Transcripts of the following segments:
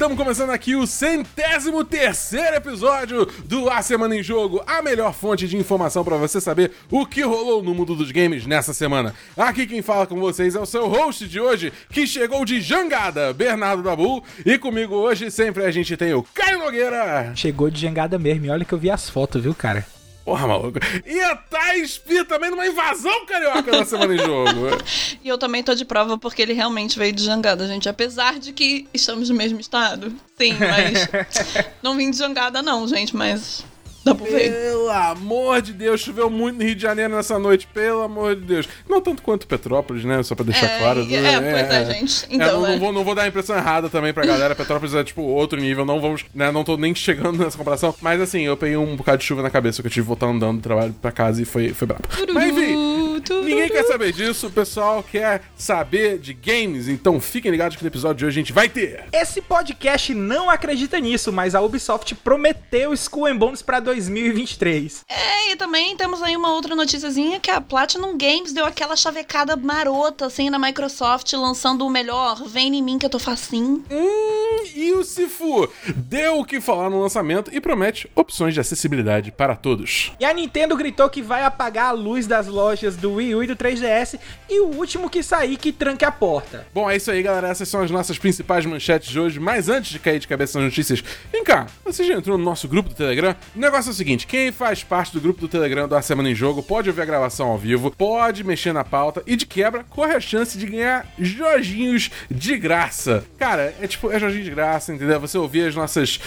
estamos começando aqui o centésimo terceiro episódio do A Semana em Jogo, a melhor fonte de informação para você saber o que rolou no mundo dos games nessa semana. Aqui quem fala com vocês é o seu host de hoje, que chegou de jangada, Bernardo Dabu, e comigo hoje sempre a gente tem o Caio Nogueira. Chegou de jangada mesmo, e olha que eu vi as fotos, viu, cara? Porra, maluco. E a Thais Pi também numa invasão carioca na semana em jogo. e eu também tô de prova porque ele realmente veio de jangada, gente. Apesar de que estamos no mesmo estado. Sim, mas. não vim de jangada, não, gente, mas Dá pra ver. Pelo amor de Deus, choveu muito no Rio de Janeiro nessa noite, pelo amor de Deus. Não tanto quanto Petrópolis, né? Só pra deixar é, claro. É, é, pois é, gente. Então, é, não, não, vou, não vou dar a impressão errada também pra galera. Petrópolis é, tipo, outro nível. Não vamos, né? Não tô nem chegando nessa comparação. Mas, assim, eu peguei um bocado de chuva na cabeça que eu tive que voltar andando do trabalho pra casa e foi, foi brabo. Mas, enfim, ninguém quer saber disso. O pessoal quer saber de games. Então, fiquem ligados que no episódio de hoje a gente vai ter. Esse podcast não acredita nisso, mas a Ubisoft prometeu Skull and Bones pra 2023. 3. É, e também temos aí uma outra noticiazinha que a Platinum Games deu aquela chavecada marota, assim, na Microsoft, lançando o melhor Vem em mim que eu tô facinho. Hum, e o Sifu deu o que falar no lançamento e promete opções de acessibilidade para todos. E a Nintendo gritou que vai apagar a luz das lojas do Wii U e do 3DS e o último que sair que tranque a porta. Bom, é isso aí, galera. Essas são as nossas principais manchetes de hoje. Mas antes de cair de cabeça nas notícias, vem cá, você já entrou no nosso grupo do Telegram? O negócio é o seguinte: quem faz parte do grupo do Telegram da Semana em Jogo pode ouvir a gravação ao vivo, pode mexer na pauta e de quebra corre a chance de ganhar Jorginhos de graça. Cara, é tipo, é Jorginho de graça, entendeu? Você ouvir as nossas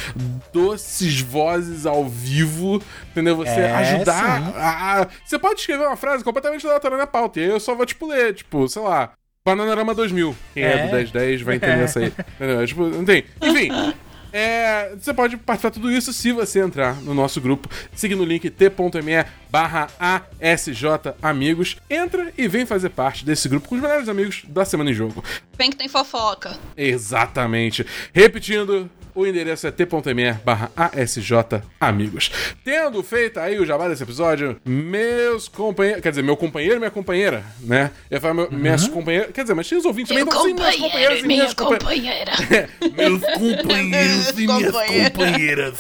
doces vozes ao vivo, entendeu? Você é, ajudar a, a, Você pode escrever uma frase completamente aleatória na pauta e aí eu só vou, tipo, ler, tipo, sei lá. Bananarama 2000. Quem é, é do 1010 vai entender é. essa aí. Entendeu? É, tipo, não tem. Enfim, é, você pode participar de tudo isso se você entrar no nosso grupo, seguindo o link t.me barra ASJ Amigos. Entra e vem fazer parte desse grupo com os melhores amigos da Semana em Jogo. Vem que tem fofoca. Exatamente. Repetindo, o endereço é t.me barra ASJ Amigos. Tendo feito aí o jabá desse episódio, meus companheiros. Quer dizer, meu companheiro e minha companheira, né? Eu falo meu, uhum. minhas companheiras. Quer dizer, mas tinha os ouvintes também, então sim, meus companheiros e minhas companheiras. meus companheiros e minhas companheiras.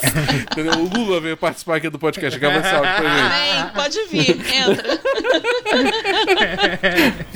Entendeu? O Lula veio participar aqui do podcast. Acaba salve pra gente. Pode vir, entra.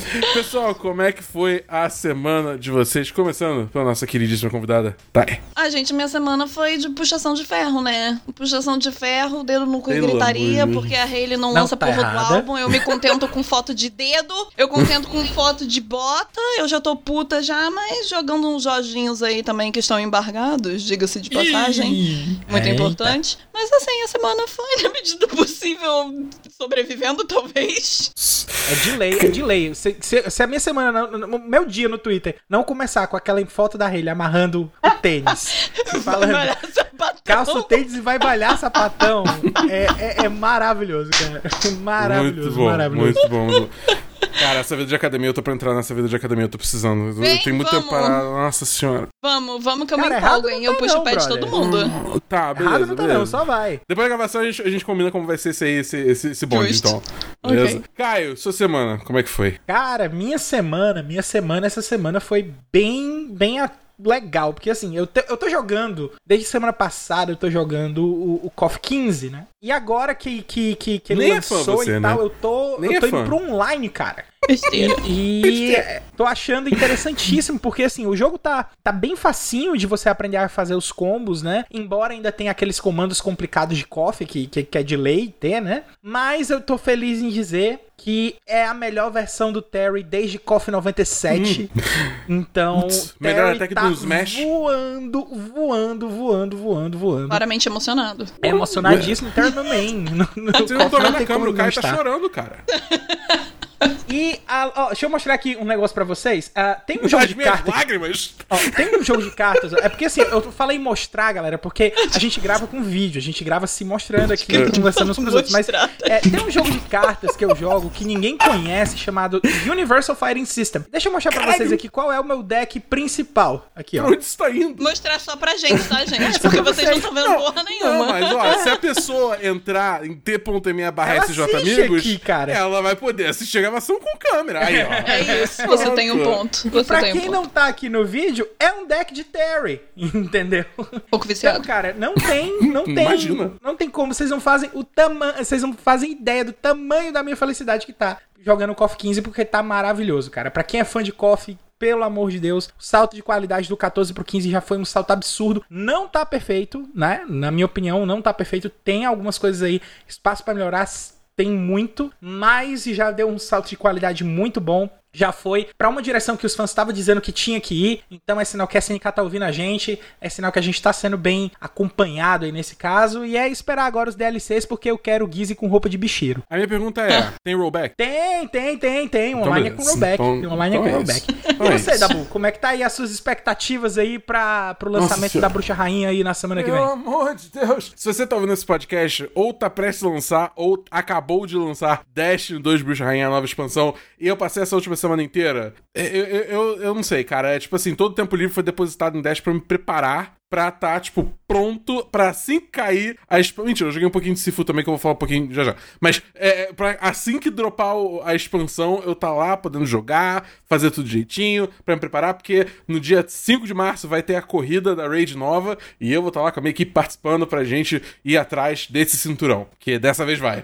Pessoal, como é que foi a semana de vocês? Começando pela nossa queridíssima convidada, Thay. Ah, gente, minha semana foi de puxação de ferro, né? Puxação de ferro, dedo no cu e gritaria, porque a Hayley não, não lança tá porra errada. do álbum. Eu me contento com foto de dedo, eu contento com foto de bota, eu já tô puta já, mas jogando uns joginhos aí também que estão embargados, diga-se de passagem. Ih, muito eita. importante. Mas assim, a semana foi, na medida do possível, sobrevivendo, talvez. É de lei, é de lei. Se, se, se a minha semana, no, meu dia no Twitter, não começar com aquela foto da Hayley amarrando o tênis Falando, calça o tênis e vai balhar sapatão. É, é, é maravilhoso, cara. Maravilhoso, muito bom, maravilhoso. Muito bom, muito bom. Cara, essa vida de academia, eu tô pra entrar nessa vida de academia, eu tô precisando. Vem, eu tenho muito vamos. tempo parado, nossa senhora. Vamos, vamos que eu Cara, me empolgo, hein? Eu tá puxo o pé de todo mundo. Hum, tá, beleza. Errado não tá beleza. não, só vai. Depois da gravação a gente, a gente combina como vai ser esse aí, esse, esse, esse bonde, Just. então. Beleza? Okay. Caio, sua semana, como é que foi? Cara, minha semana, minha semana, essa semana foi bem, bem a legal, porque assim, eu, te, eu tô jogando, desde semana passada eu tô jogando o, o KOF 15, né? E agora que, que, que, que ele Nem lançou é você, e tal, né? eu tô, Nem eu tô é indo pro online, cara. E, e tô achando interessantíssimo, porque assim, o jogo tá, tá bem facinho de você aprender a fazer os combos, né? Embora ainda tenha aqueles comandos complicados de KOF, que, que, que é de lei ter, né? Mas eu tô feliz em dizer que é a melhor versão do Terry desde KOF 97. Hum. Então, Uts, melhor até que tá do Smash. voando, voando, voando, voando, voando. Claramente emocionado. É emocionadíssimo, Terry. No, no, Você não tô vendo a câmera, o cara tá chorando, cara. E, uh, ó, deixa eu mostrar aqui um negócio pra vocês. Uh, tem um jogo As de cartas. lágrimas. Ó, tem um jogo de cartas. É porque assim, eu falei mostrar, galera, porque a gente grava com vídeo, a gente grava se mostrando aqui, conversando uns com os outros. Mas é, tem um jogo de cartas que eu jogo que ninguém conhece, chamado Universal Fighting System. Deixa eu mostrar pra vocês aqui qual é o meu deck principal. Aqui, ó. Pra onde está indo? Mostrar só pra gente, tá, gente? Porque vocês não estão vendo não, porra nenhuma. Não, mas ó, se a pessoa entrar em t.me barra SJ Amigos, aqui, cara. ela vai poder assistir a gravação com câmera. Aí, ó. É isso, você tem um ponto. Você pra tem quem um não tá aqui no vídeo, é um deck de Terry, entendeu? Um pouco Então, viciado. cara, não tem, não tem, Imagina. não tem como, vocês não fazem o tamanho, vocês não fazem ideia do tamanho da minha felicidade que tá jogando KOF 15 porque tá maravilhoso, cara. Pra quem é fã de KOF, pelo amor de Deus, o salto de qualidade do 14 pro 15 já foi um salto absurdo. Não tá perfeito, né? Na minha opinião, não tá perfeito. Tem algumas coisas aí, espaço pra melhorar, tem muito, mas já deu um salto de qualidade muito bom. Já foi pra uma direção que os fãs estavam dizendo que tinha que ir. Então é sinal que a SNK tá ouvindo a gente. É sinal que a gente tá sendo bem acompanhado aí nesse caso. E é esperar agora os DLCs, porque eu quero o Gizzy com roupa de bicheiro. A minha pergunta é: tem rollback? Tem, tem, tem, tem. Então, Online é com rollback. Então- Tem online é então com é rollback. isso. Então E é você. Dabu, como é que tá aí as suas expectativas aí pra, pro lançamento Senhora. da Bruxa Rainha aí na semana que Pelo vem? amor de Deus. Se você tá ouvindo esse podcast, ou tá prestes a lançar, ou acabou de lançar Destiny 2 Bruxa Rainha, a nova expansão, e eu passei essa última semana inteira, eu, eu, eu, eu não sei, cara. É tipo assim, todo o tempo livre foi depositado em Dash pra me preparar pra tá, tipo, pronto pra assim que cair a expansão. Mentira, eu joguei um pouquinho de Sifu também, que eu vou falar um pouquinho já já. Mas é, pra, assim que dropar a expansão, eu tá lá podendo jogar, fazer tudo direitinho, pra me preparar, porque no dia 5 de março vai ter a corrida da Raid nova, e eu vou estar lá com a minha equipe participando pra gente ir atrás desse cinturão, que dessa vez vai.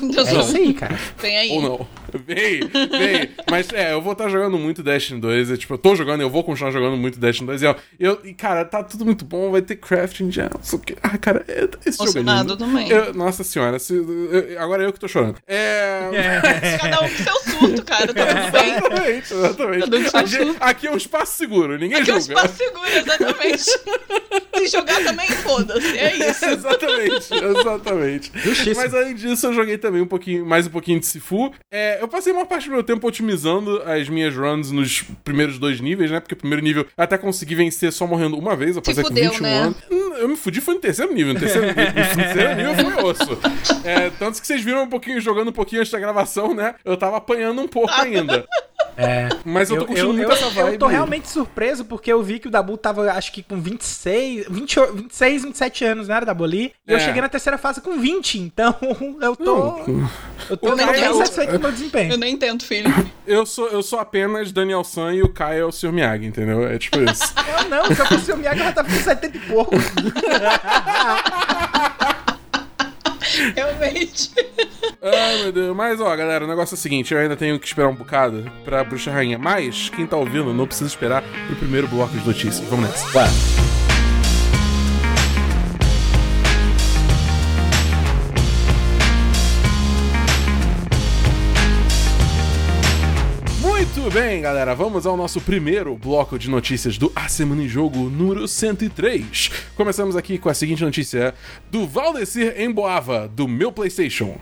É isso aí, cara. Vem aí. Ou não. Vem, vem. Mas é, eu vou estar jogando muito Destiny 2. É, tipo, eu tô jogando, eu vou continuar jogando muito Destiny 2. E, ó, eu, e cara, tá tudo muito bom. Vai ter crafting já. Ah, cara, é- esse jogo é lindo. também. Eu- nossa senhora, se- eu- agora eu que tô chorando. É. Cada um com seu surto, cara. Tá tudo bem. Exatamente, exatamente. Cada um com seu Aqui, surto. aqui é um espaço seguro, ninguém Aqui é um julga. espaço seguro, exatamente. Se jogar também, foda-se. É isso. exatamente, exatamente. Justíssimo. Mas além disso, eu joguei também um pouquinho, mais um pouquinho de Sifu. É, eu passei uma parte do meu tempo otimizando as minhas runs nos primeiros dois níveis, né? Porque o primeiro nível até consegui vencer só morrendo uma vez. Passei com fudeu, 21 né? anos. Hum, Eu me fudi, foi no terceiro nível. No terceiro, no terceiro nível foi osso. É, tanto que vocês viram um pouquinho, jogando um pouquinho antes da gravação, né? Eu tava apanhando um pouco ainda. É. Mas eu tô curtindo muito essa vibe. eu tô realmente surpreso porque eu vi que o Dabu tava, acho que com 26, 20, 26, 27 anos, né, era Dabu ali? E eu É. cheguei na terceira fase com 20, então eu tô. Eu tô Eu nem bem satisfeito com o meu desempenho. Eu nem tento, filho. Eu sou, eu sou apenas Daniel San e o Kai é o Sr. Miyagi, entendeu? É tipo isso. Eu não, se eu fosse o Miyagi, eu já tava com 70 e pouco. Realmente. Ai, meu Deus. Mas, ó, galera, o negócio é o seguinte: eu ainda tenho que esperar um bocado pra Bruxa Rainha. Mas, quem tá ouvindo, não precisa esperar pro primeiro bloco de notícias. Vamos nessa. Vai. Muito bem, galera, vamos ao nosso primeiro bloco de notícias do A Semana em Jogo número 103. Começamos aqui com a seguinte notícia do Valdecir Emboava, do meu PlayStation.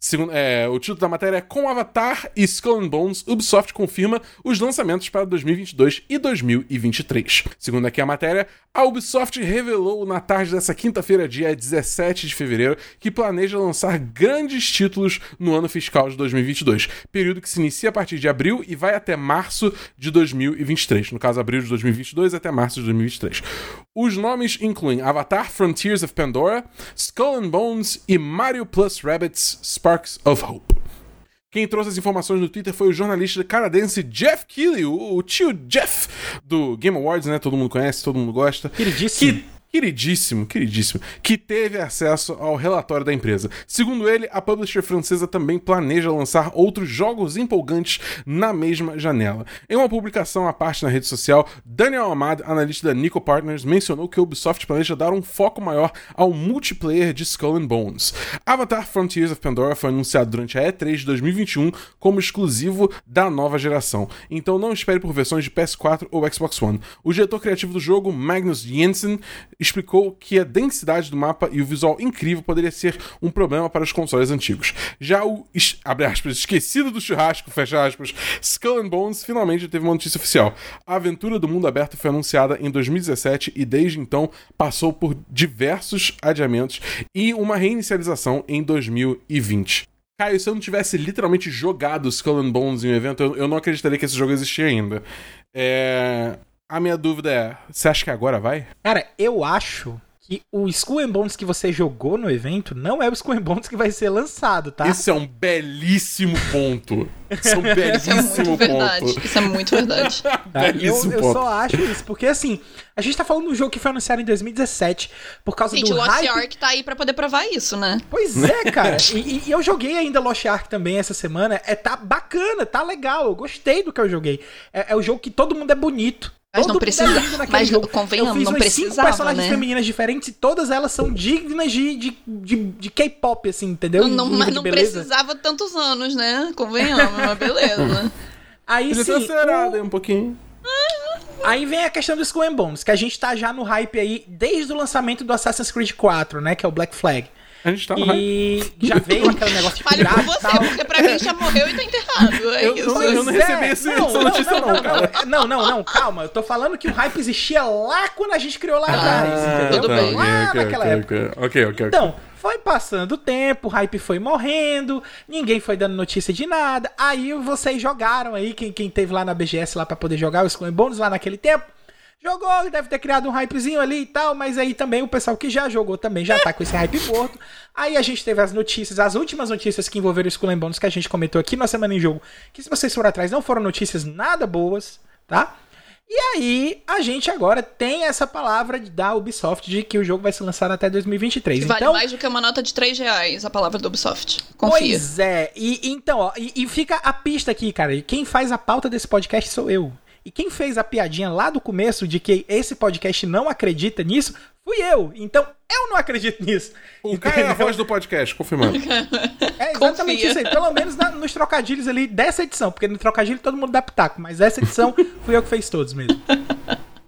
Segundo, é, o título da matéria é Com Avatar e Skull and Bones, Ubisoft confirma os lançamentos para 2022 e 2023. Segundo aqui a matéria, a Ubisoft revelou na tarde dessa quinta-feira, dia 17 de fevereiro, que planeja lançar grandes títulos no ano fiscal de 2022, período que se inicia a partir de abril e vai até março de 2023. No caso, abril de 2022 até março de 2023. Os nomes incluem Avatar Frontiers of Pandora, Skull and Bones e Mario Plus Rabbids Sparks of Hope. Quem trouxe as informações no Twitter foi o jornalista canadense Jeff Keighley, o o tio Jeff do Game Awards, né? Todo mundo conhece, todo mundo gosta. Queridíssimo. Que queridíssimo, queridíssimo, que teve acesso ao relatório da empresa. Segundo ele, a publisher francesa também planeja lançar outros jogos empolgantes na mesma janela. Em uma publicação à parte na rede social, Daniel Ahmad, analista da Nico Partners, mencionou que a Ubisoft planeja dar um foco maior ao multiplayer de Skull and Bones. Avatar Frontiers of Pandora foi anunciado durante a E3 de 2021 como exclusivo da nova geração, então não espere por versões de PS4 ou Xbox One. O diretor criativo do jogo, Magnus Jensen, explicou que a densidade do mapa e o visual incrível poderia ser um problema para os consoles antigos. Já o, aspas, esquecido do churrasco, fecha aspas, Skull and Bones finalmente teve uma notícia oficial. A aventura do mundo aberto foi anunciada em 2017 e desde então passou por diversos adiamentos e uma reinicialização em 2020. Caio, se eu não tivesse literalmente jogado Skull and Bones em um evento, eu, eu não acreditaria que esse jogo existia ainda. É... A minha dúvida é, você acha que agora vai? Cara, eu acho que o Skull and Bones que você jogou no evento não é o Skull and Bones que vai ser lançado, tá? Isso é um belíssimo ponto. Isso é um belíssimo Isso é muito verdade. ponto. Isso é muito verdade. Tá? Eu, Belíssimo eu ponto. só acho isso, porque assim, a gente tá falando de um jogo que foi anunciado em 2017 por causa Gente, do o Lost hype. Ark tá aí pra poder provar isso, né? Pois é, cara. e, e- e eu joguei ainda Lost Ark também essa semana. É, tá bacana, tá legal. Eu gostei do que eu joguei. É, é o jogo que todo mundo é bonito. Mas todo não precisa- é mas jogo. convenhamos, eu fiz não umas cinco precisava, personagens né? femininas diferentes e todas elas são dignas de, de, de, de K-pop, assim, entendeu? Não, mas de não beleza. precisava tantos anos, né? Convenhamos, mas beleza. Aí Podia sim, o- um pouquinho. Aí vem a questão do Skull and Bones, que a gente tá já no hype aí desde o lançamento do Assassin's Creed 4, né? Que é o Black Flag. A gente tá no hype. E já veio aquele negócio de Fale por você, tal. porque pra mim já morreu e tá enterrado. É Eu- isso. eu- eu não recebi é. esse- essa notícia não, cara. Não, não, não, calma. Eu tô falando que o hype existia lá quando a gente criou lá atrás, entendeu? tudo bem. Lá ok, naquela ok, época. ok, ok, ok. Então, foi passando o tempo, o hype foi morrendo, ninguém foi dando notícia de nada. Aí vocês jogaram aí, quem, quem teve lá na BGS lá pra poder jogar o Skull and Bones lá naquele tempo. Jogou, deve ter criado um hypezinho ali e tal, mas aí também o pessoal que já jogou também já tá com esse hype morto. Aí a gente teve as notícias, as últimas notícias que envolveram o Skull and Bones que a gente comentou aqui na Semana em Jogo, que se vocês forem atrás não foram notícias nada boas, tá? E aí, a gente agora tem essa palavra da Ubisoft de que o jogo vai ser lançado até 2023. Vale então, mais do que uma nota de 3 reais, a palavra do Ubisoft. Confia. Pois é, e e então, ó, e, e fica a pista aqui, cara. E quem faz a pauta desse podcast sou eu. E quem fez a piadinha lá do começo de que esse podcast não acredita nisso, fui eu. Então, eu não acredito nisso. O cara é a voz do podcast, confirmando. É exatamente Confia. isso aí. Pelo menos na- nos trocadilhos ali dessa edição. Porque no trocadilho todo mundo dá pitaco. Mas essa edição fui eu que fez todos mesmo.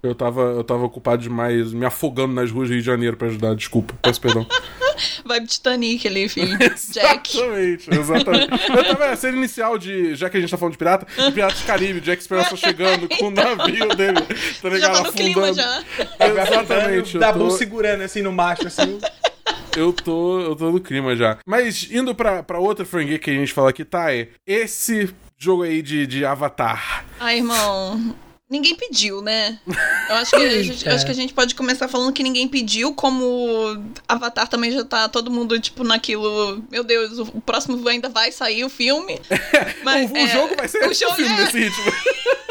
Eu tava, eu tava ocupado demais, me afogando nas ruas do Rio de Janeiro pra ajudar. Desculpa, peço perdão. Vibe Titanic ali, filho. Jack. Exatamente, exatamente. Eu tava a cena inicial de. Já que a gente tá falando de pirata, de Piratas do Caribe, Jack Sparrow chegando com o navio dele. Tá Já ligado? tá no clima Afundando. já. Exatamente. Dabu tô, segurando assim no macho, assim. eu tô. Eu tô no clima já. Mas indo pra, pra outra franquia que a gente fala aqui, tá? É esse jogo aí de, de Avatar. Ai, irmão. Ninguém pediu, né? Eu acho, que a gente, acho que a gente pode começar falando que ninguém pediu, como Avatar também já tá todo mundo, tipo, naquilo. Meu Deus, o o próximo ainda vai sair o filme. Mas, o, o é, jogo vai ser o jogo filme é- desse ritmo.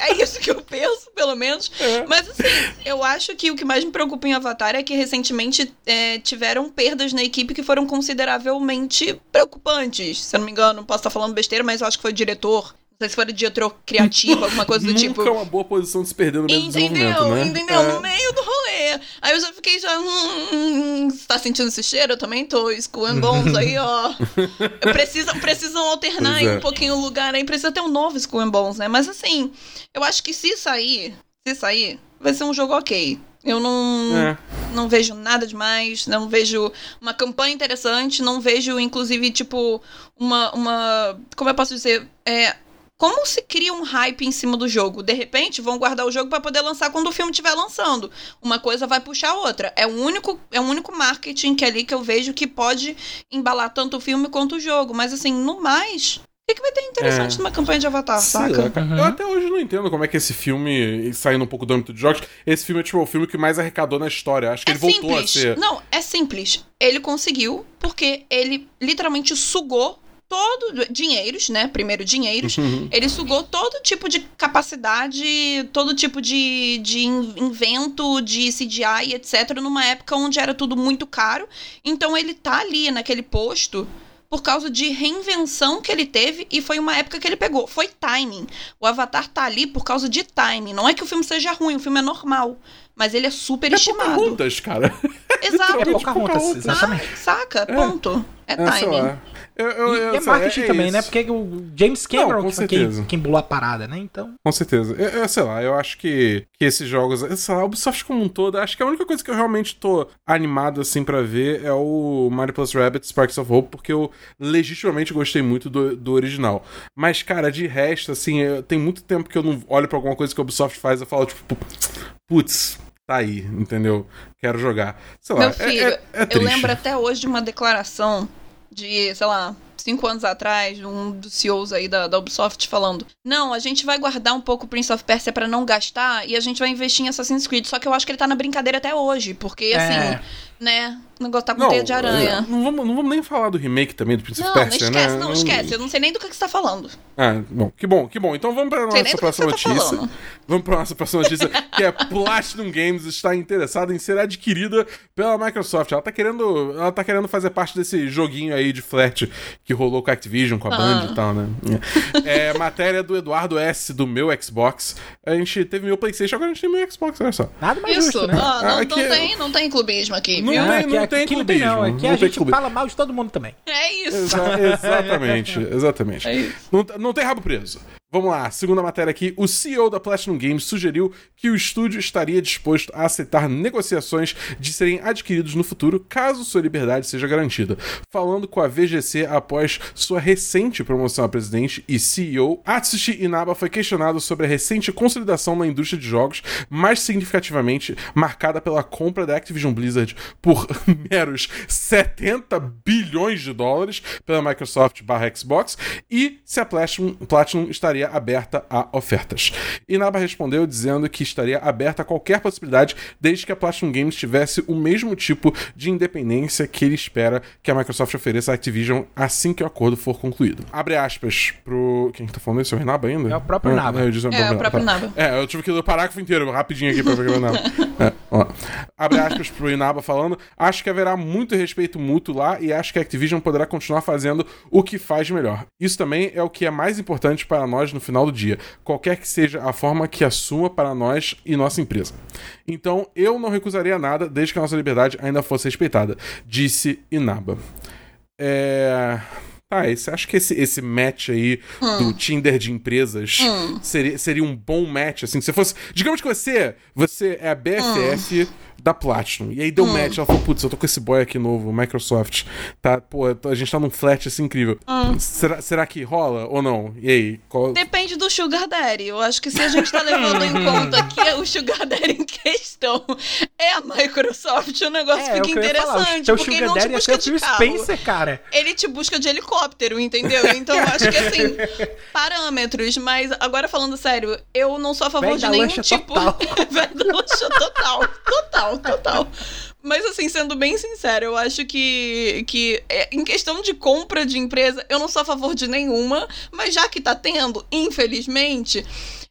É isso que eu penso, pelo menos. É. Mas assim, eu acho que o que mais me preocupa em Avatar é que recentemente é, tiveram perdas na equipe que foram consideravelmente preocupantes. Se eu não me engano, posso estar falando besteira, mas eu acho que foi o diretor. Não sei se foi o diretor criativo, alguma coisa do tipo. Nunca é uma boa posição de se perder no meio do Entendeu? desenvolvimento, né? Entendeu? É. No meio do rolê. Aí eu já fiquei já. Hum, hum, você tá sentindo esse cheiro? Eu também tô. And Bones aí, ó. precisam, precisam alternar Pois aí é. um pouquinho o lugar aí. Precisa ter um novo and Bones, né? Mas assim, eu acho que se sair, se sair, vai ser um jogo ok. Eu não, É. não vejo nada demais, não vejo uma campanha interessante, não vejo, inclusive, tipo, uma. uma como eu posso dizer? É, como se cria um hype em cima do jogo? De repente, vão guardar o jogo pra poder lançar quando o filme estiver lançando. Uma coisa vai puxar a outra. É o único, é o único marketing que é ali que eu vejo que pode embalar tanto o filme quanto o jogo. Mas assim, no mais, o que, que vai ter interessante É. numa campanha de Avatar, Sei saca? Uhum. Eu até hoje não entendo como é que esse filme, saindo um pouco do âmbito de jogos, esse filme é tipo o filme que mais arrecadou na história. Acho que É ele voltou simples. a ser. Não, é simples. Ele conseguiu porque ele literalmente sugou todo dinheiros, né? Primeiro dinheiros. Uhum. Ele sugou todo tipo de capacidade, todo tipo de, de in- invento, de CGI, etc, numa época onde era tudo muito caro. Então ele tá ali naquele posto por causa de reinvenção que ele teve e foi uma época que ele pegou. Foi timing. O Avatar tá ali por causa de timing. Não é que o filme seja ruim, o filme é normal. Mas ele é super É estimado. Pocahontas, cara. Exato. É Pocahontas, Pocahontas. exatamente. Saca? Ponto. É, É, sei timing. Eu, eu, E, eu- e é sei, marketing também, isso. né? Porque o James Cameron Não, que foi quem, quem bolou a parada, né? Então. Com certeza. Eu, eu sei lá, eu acho que, que esses jogos. Sei lá, a Ubisoft como um todo, acho que a única coisa que eu realmente tô animado assim pra ver é o Mario Plus Rabbids Sparks of Hope, porque eu legitimamente gostei muito do, do original. Mas, cara, de resto, assim, eu- tem muito tempo que eu não olho pra alguma coisa que a Ubisoft faz e eu falo, tipo, putz, tá aí, entendeu? Quero jogar. Sei lá, Meu é- filho, é, é eu triste. lembro até hoje de uma declaração de, sei lá, cinco anos atrás, um dos CEOs aí da, da Ubisoft falando: Não, a gente vai guardar um pouco o Prince of Persia para não gastar e a gente vai investir em Assassin's Creed. Só que eu acho que ele tá na brincadeira até hoje, porque é. assim, né? O negócio tá com não, teia de aranha. É, não vamos, não vamos nem falar do remake também do Prince of Persia, né? Não, esquece, não, esquece. Eu não sei nem do que, que você tá falando. Ah, bom, que bom, que bom. Então vamos pra nossa próxima tá notícia. Tá vamos pra nossa próxima notícia, que é Platinum Games está interessada em ser adquirida pela Microsoft. Ela tá querendo, ela tá querendo fazer parte desse joguinho aí de flat que rolou com a Activision, com a ah. Band e tal, né? É matéria do Eduardo S do meu Xbox. A gente teve meu PlayStation, agora a gente tem meu Xbox, olha só. Nada mais Isso, justo, né? Ah, não, não, é tem, não tem clubismo aqui, não viu? Tem, não, tem aqui clubismo. Não, aqui não a gente clubismo. fala mal de todo mundo também. É isso. Exa exatamente, exatamente. É isso. Não, não tem rabo preso. Vamos lá, segunda matéria aqui. O CEO da Platinum Games sugeriu que o estúdio estaria disposto a aceitar negociações de serem adquiridos no futuro caso sua liberdade seja garantida. Falando com a VGC após sua recente promoção a presidente e CEO, Atsushi Inaba foi questionado sobre a recente consolidação na indústria de jogos, mais significativamente marcada pela compra da Activision Blizzard por meros 70 bilhões de dólares pela Microsoft barra Xbox e se a Platinum, Platinum estaria estaria aberta a ofertas. Inaba respondeu dizendo que estaria aberta a qualquer possibilidade desde que a Platinum Games tivesse o mesmo tipo de independência que ele espera que a Microsoft ofereça à Activision assim que o acordo for concluído. Abre aspas pro. Quem tá falando isso? É o Inaba ainda? É o próprio Inaba. É, é, é o próprio Inaba. É, eu tive que ler o parágrafo inteiro, rapidinho aqui pra ver o Inaba. É, ó. Abre aspas pro Inaba falando: Acho que haverá muito respeito mútuo lá e acho que a Activision poderá continuar fazendo o que faz melhor. Isso também é o que é mais importante para nós nós no final do dia, qualquer que seja a forma que assuma para nós e nossa empresa. Então, eu não recusaria nada desde que a nossa liberdade ainda fosse respeitada, disse Inaba. É. Tá, esse, acho que esse, esse match aí hum. do Tinder de empresas hum. seria, seria um bom match, assim. Se fosse. Digamos que você, você é a BFF. Hum da Platinum. E aí deu hum. match, ela falou, putz, eu tô com esse boy aqui novo, Microsoft. Tá, pô, a gente tá num flat assim incrível. Hum. Será, será que rola ou não? E aí? Qual... Depende do Sugar Daddy. Eu acho que se a gente tá levando em conta que o Sugar Daddy em questão é a Microsoft, o negócio é, fica interessante. O porque ele não te busca é de carro. Spencer, cara. Ele te busca de helicóptero, entendeu? Então eu acho que assim, parâmetros. Mas agora falando sério, eu não sou a favor Vem de nenhum tipo. Lancha total. Total total, total. Mas assim, sendo bem sincero, eu acho que, que é, em questão de compra de empresa, eu não sou a favor de nenhuma, mas já que tá tendo, infelizmente,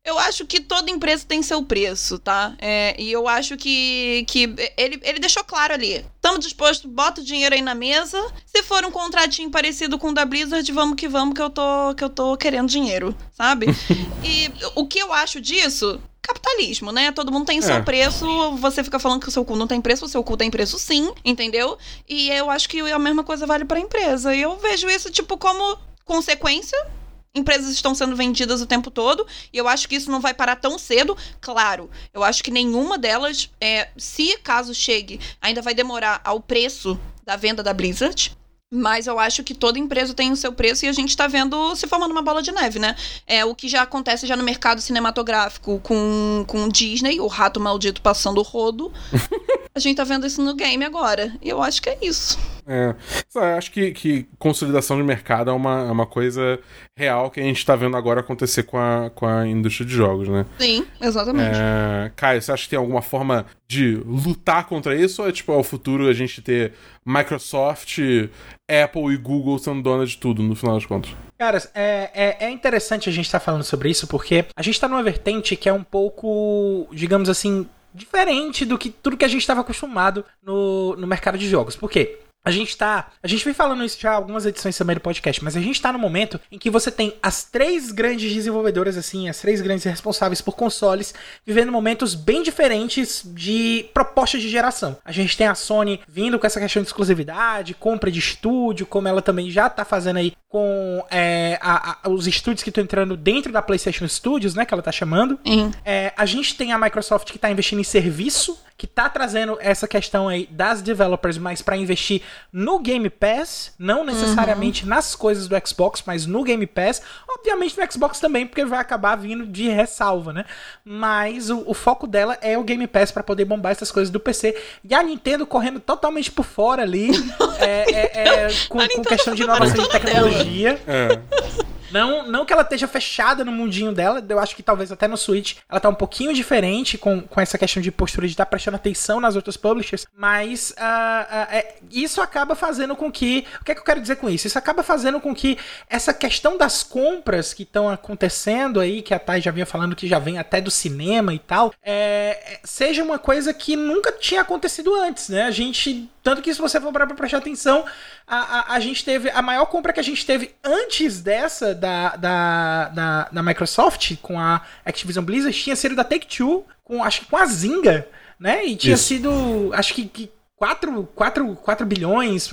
eu acho que toda empresa tem seu preço, tá? É, e eu acho que, que ele, ele deixou claro ali. Estamos dispostos, bota o dinheiro aí na mesa. Se for um contratinho parecido com o da Blizzard, vamos que vamos, que eu tô, que eu tô querendo dinheiro, sabe? e o que eu acho disso capitalismo, né? Todo mundo tem é. seu preço, você fica falando que o seu cu não tem preço, o seu cu tem preço sim, entendeu? E eu acho que a mesma coisa vale pra empresa. E eu vejo isso, tipo, como consequência empresas estão sendo vendidas o tempo todo e eu acho que isso não vai parar tão cedo. Claro, eu acho que nenhuma delas, é, se caso chegue, ainda vai demorar ao preço da venda da Blizzard. Mas eu acho que toda empresa tem o seu preço e a gente está vendo se formando uma bola de neve, né? É o que já acontece já no mercado cinematográfico com, com Disney, o rato maldito passando o rodo. a gente tá vendo isso no game agora. E eu acho que é isso. É. Acho que, que consolidação de mercado é uma, é uma coisa real que a gente tá vendo agora acontecer com a, com a indústria de jogos, né? Sim, exatamente. É... Caio, você acha que tem alguma forma de lutar contra isso? Ou é tipo, ao futuro a gente ter Microsoft, Apple e Google sendo dona de tudo, no final das contas? Cara, é, é, é, interessante a gente estar tá falando sobre isso, porque a gente está numa vertente que é um pouco, digamos assim, diferente do que tudo que a gente estava acostumado no, no mercado de jogos. Por quê? A gente tá. A gente vem falando isso já algumas edições também do podcast, mas a gente tá no momento em que você tem as três grandes desenvolvedoras, assim, as três grandes responsáveis por consoles, vivendo momentos bem diferentes de propostas de geração. A gente tem a Sony vindo com essa questão de exclusividade, compra de estúdio, como ela também já tá fazendo aí com é, a, a, os estúdios que estão entrando dentro da PlayStation Studios, né? Que ela tá chamando. Uhum. É, a gente tem a Microsoft que tá investindo em serviço que tá trazendo essa questão aí das developers, mas para investir no Game Pass, não necessariamente uhum. nas coisas do Xbox, mas no Game Pass. Obviamente no Xbox também, porque vai acabar vindo de ressalva, né? Mas o, o foco dela é o Game Pass para poder bombar essas coisas do PC. E a Nintendo correndo totalmente por fora ali, é, é, é, com, com questão de inovação de tecnologia. É. Não, não que ela esteja fechada no mundinho dela, eu acho que talvez até no Switch ela tá um pouquinho diferente com, com essa questão de postura de estar tá prestando atenção nas outras publishers, mas uh, uh, é, isso acaba fazendo com que. O que é que eu quero dizer com isso? Isso acaba fazendo com que essa questão das compras que estão acontecendo aí, que a Thay já vinha falando que já vem até do cinema e tal, é, seja uma coisa que nunca tinha acontecido antes, né? A gente tanto que se você for para prestar atenção, a, a, a, gente teve. A maior compra que a gente teve antes dessa da, da, da, da Microsoft com a Activision Blizzard tinha sido da Take-Two, com, acho que com a Zinga, né? E tinha Isso. sido. Acho que, que 4, 4, 4 bilhões,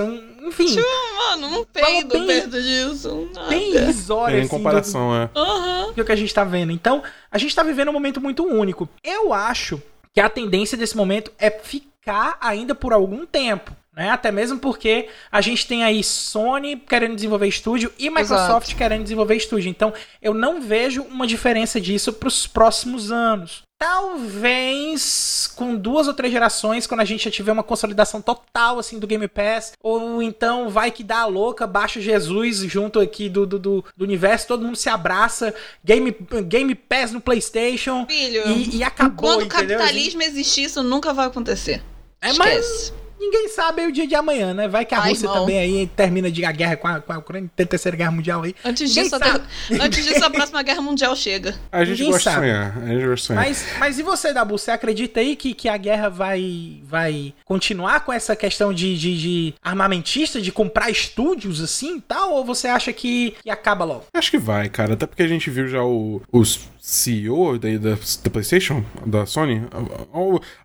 enfim. Tipo, mano, não tem bem, perto disso. Nada. Bem irrisório, é, Em assim, comparação, do, é. Uhum. Do que a gente tá vendo. Então, a gente tá vivendo um momento muito único. Eu acho que a tendência desse momento é ficar ainda por algum tempo. Né? Até mesmo porque a gente tem aí Sony querendo desenvolver estúdio e Microsoft Exato. querendo desenvolver estúdio. Então, eu não vejo uma diferença disso para os próximos anos. Talvez com duas ou três gerações, quando a gente já tiver uma consolidação total assim do Game Pass, ou então vai que dá a louca, baixa Jesus junto aqui do, do, do, do universo, todo mundo se abraça, Game, Game Pass no PlayStation Filho, e, e acabou. Quando o capitalismo existir, isso nunca vai acontecer. É, Esquece. Ninguém sabe aí o dia de amanhã, né? Vai que a Ai, Rússia irmão. também aí termina de a guerra com a, com a Ucrânia, tem a terceira guerra mundial aí. Antes disso, a, antes disso, a próxima guerra mundial chega. A gente ninguém gosta sabe. de sonhar. A gente gosta de sonhar. Mas, mas e você, Dabu? Você acredita aí que, que a guerra vai, vai continuar com essa questão de, de, de armamentista, de comprar estúdios assim e tal? Ou você acha que, que acaba logo? Acho que vai, cara. Até porque a gente viu já o, os CEO da, da, da, PlayStation, da Sony,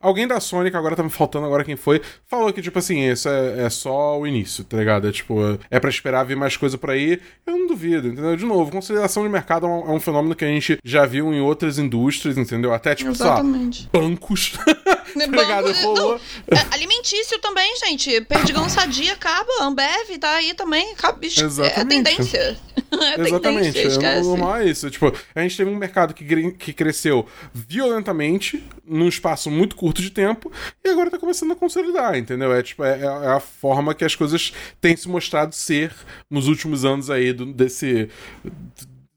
alguém da Sony, que agora tá me faltando agora quem foi, falou que, tipo assim, isso é, é só o início, tá ligado? É tipo, é pra esperar vir mais coisa por aí. Eu não duvido, entendeu? De novo, consolidação de mercado é um, é um fenômeno que a gente já viu em outras indústrias, entendeu? Até, tipo, Exatamente. Lá, bancos. tá ligado? Não, é, alimentício também, gente. Perdigão sadia acaba. Ambev tá aí também. Acaba, Exatamente. É tendência. É Exatamente. Tendência, é normal é isso. Tipo, a gente teve um mercado que, que cresceu violentamente num espaço muito curto de tempo e agora tá começando a consolidar, entendeu? É, tipo, é, é a forma que as coisas têm se mostrado ser nos últimos anos aí do, desse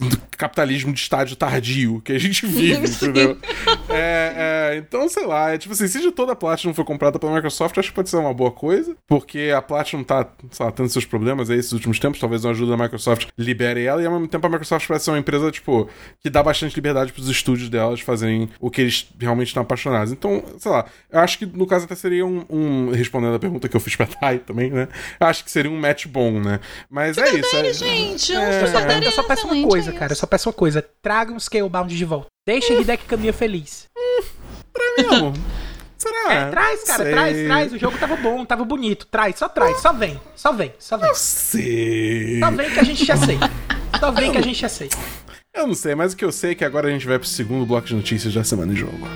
do capitalismo de estádio tardio que a gente vive, entendeu? É, é, então, sei lá, é tipo assim, se toda a Platinum foi comprada pela Microsoft, acho que pode ser uma boa coisa, porque a Platinum tá, sei lá, tendo seus problemas aí esses últimos tempos, talvez uma ajuda da Microsoft libere ela, e ao mesmo tempo a Microsoft parece ser uma empresa, tipo, que dá bastante liberdade pros estúdios delas fazerem o que eles realmente estão apaixonados. Então, sei lá, eu acho que no caso até seria um, um respondendo a pergunta que eu fiz pra Thay também, né? Eu acho que seria um match bom, né? Mas é isso. É, gente, é, é, eu só peço uma coisa, cara, eu só peço uma coisa, traga um Scalebound de volta. Deixa Hideki Kamiya feliz. pra amor. Será? É, traz, cara, sei. traz, traz. O jogo tava bom, tava bonito. Traz, só traz, só vem. Só vem, só vem. Eu sei. Só vem que a gente já sei. Só vem que a gente sei. Eu não sei, mas o que eu sei é que agora a gente vai pro segundo bloco de notícias da semana de jogo.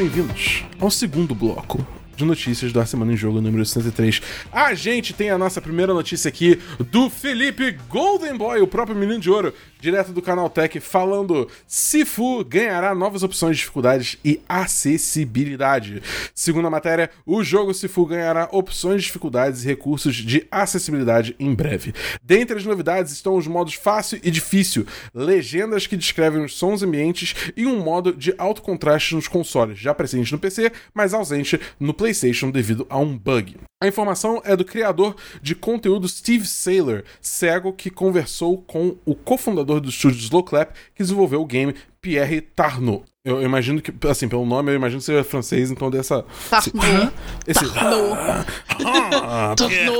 Bem-vindos ao segundo bloco de notícias da Semana em Jogo número 63. A gente tem a nossa primeira notícia aqui do Felipe Golden Boy, o próprio menino de ouro, direto do canal Tech, falando: Sifu ganhará novas opções de dificuldades e acessibilidade. Segundo a matéria, o jogo Sifu ganhará opções de dificuldades e recursos de acessibilidade em breve. Dentre as novidades estão os modos fácil e difícil, legendas que descrevem os sons ambientes e um modo de alto contraste nos consoles, já presente no PC, mas ausente no PlayStation devido a um bug. A informação é do criador de conteúdo Steve Saylor, cego que conversou com o cofundador do estúdio Slow Clap que desenvolveu o game Pierre Tarnot. Eu imagino que, assim, pelo nome, eu imagino que seja francês, então dessa. Tarnot. Esse. Tarnot.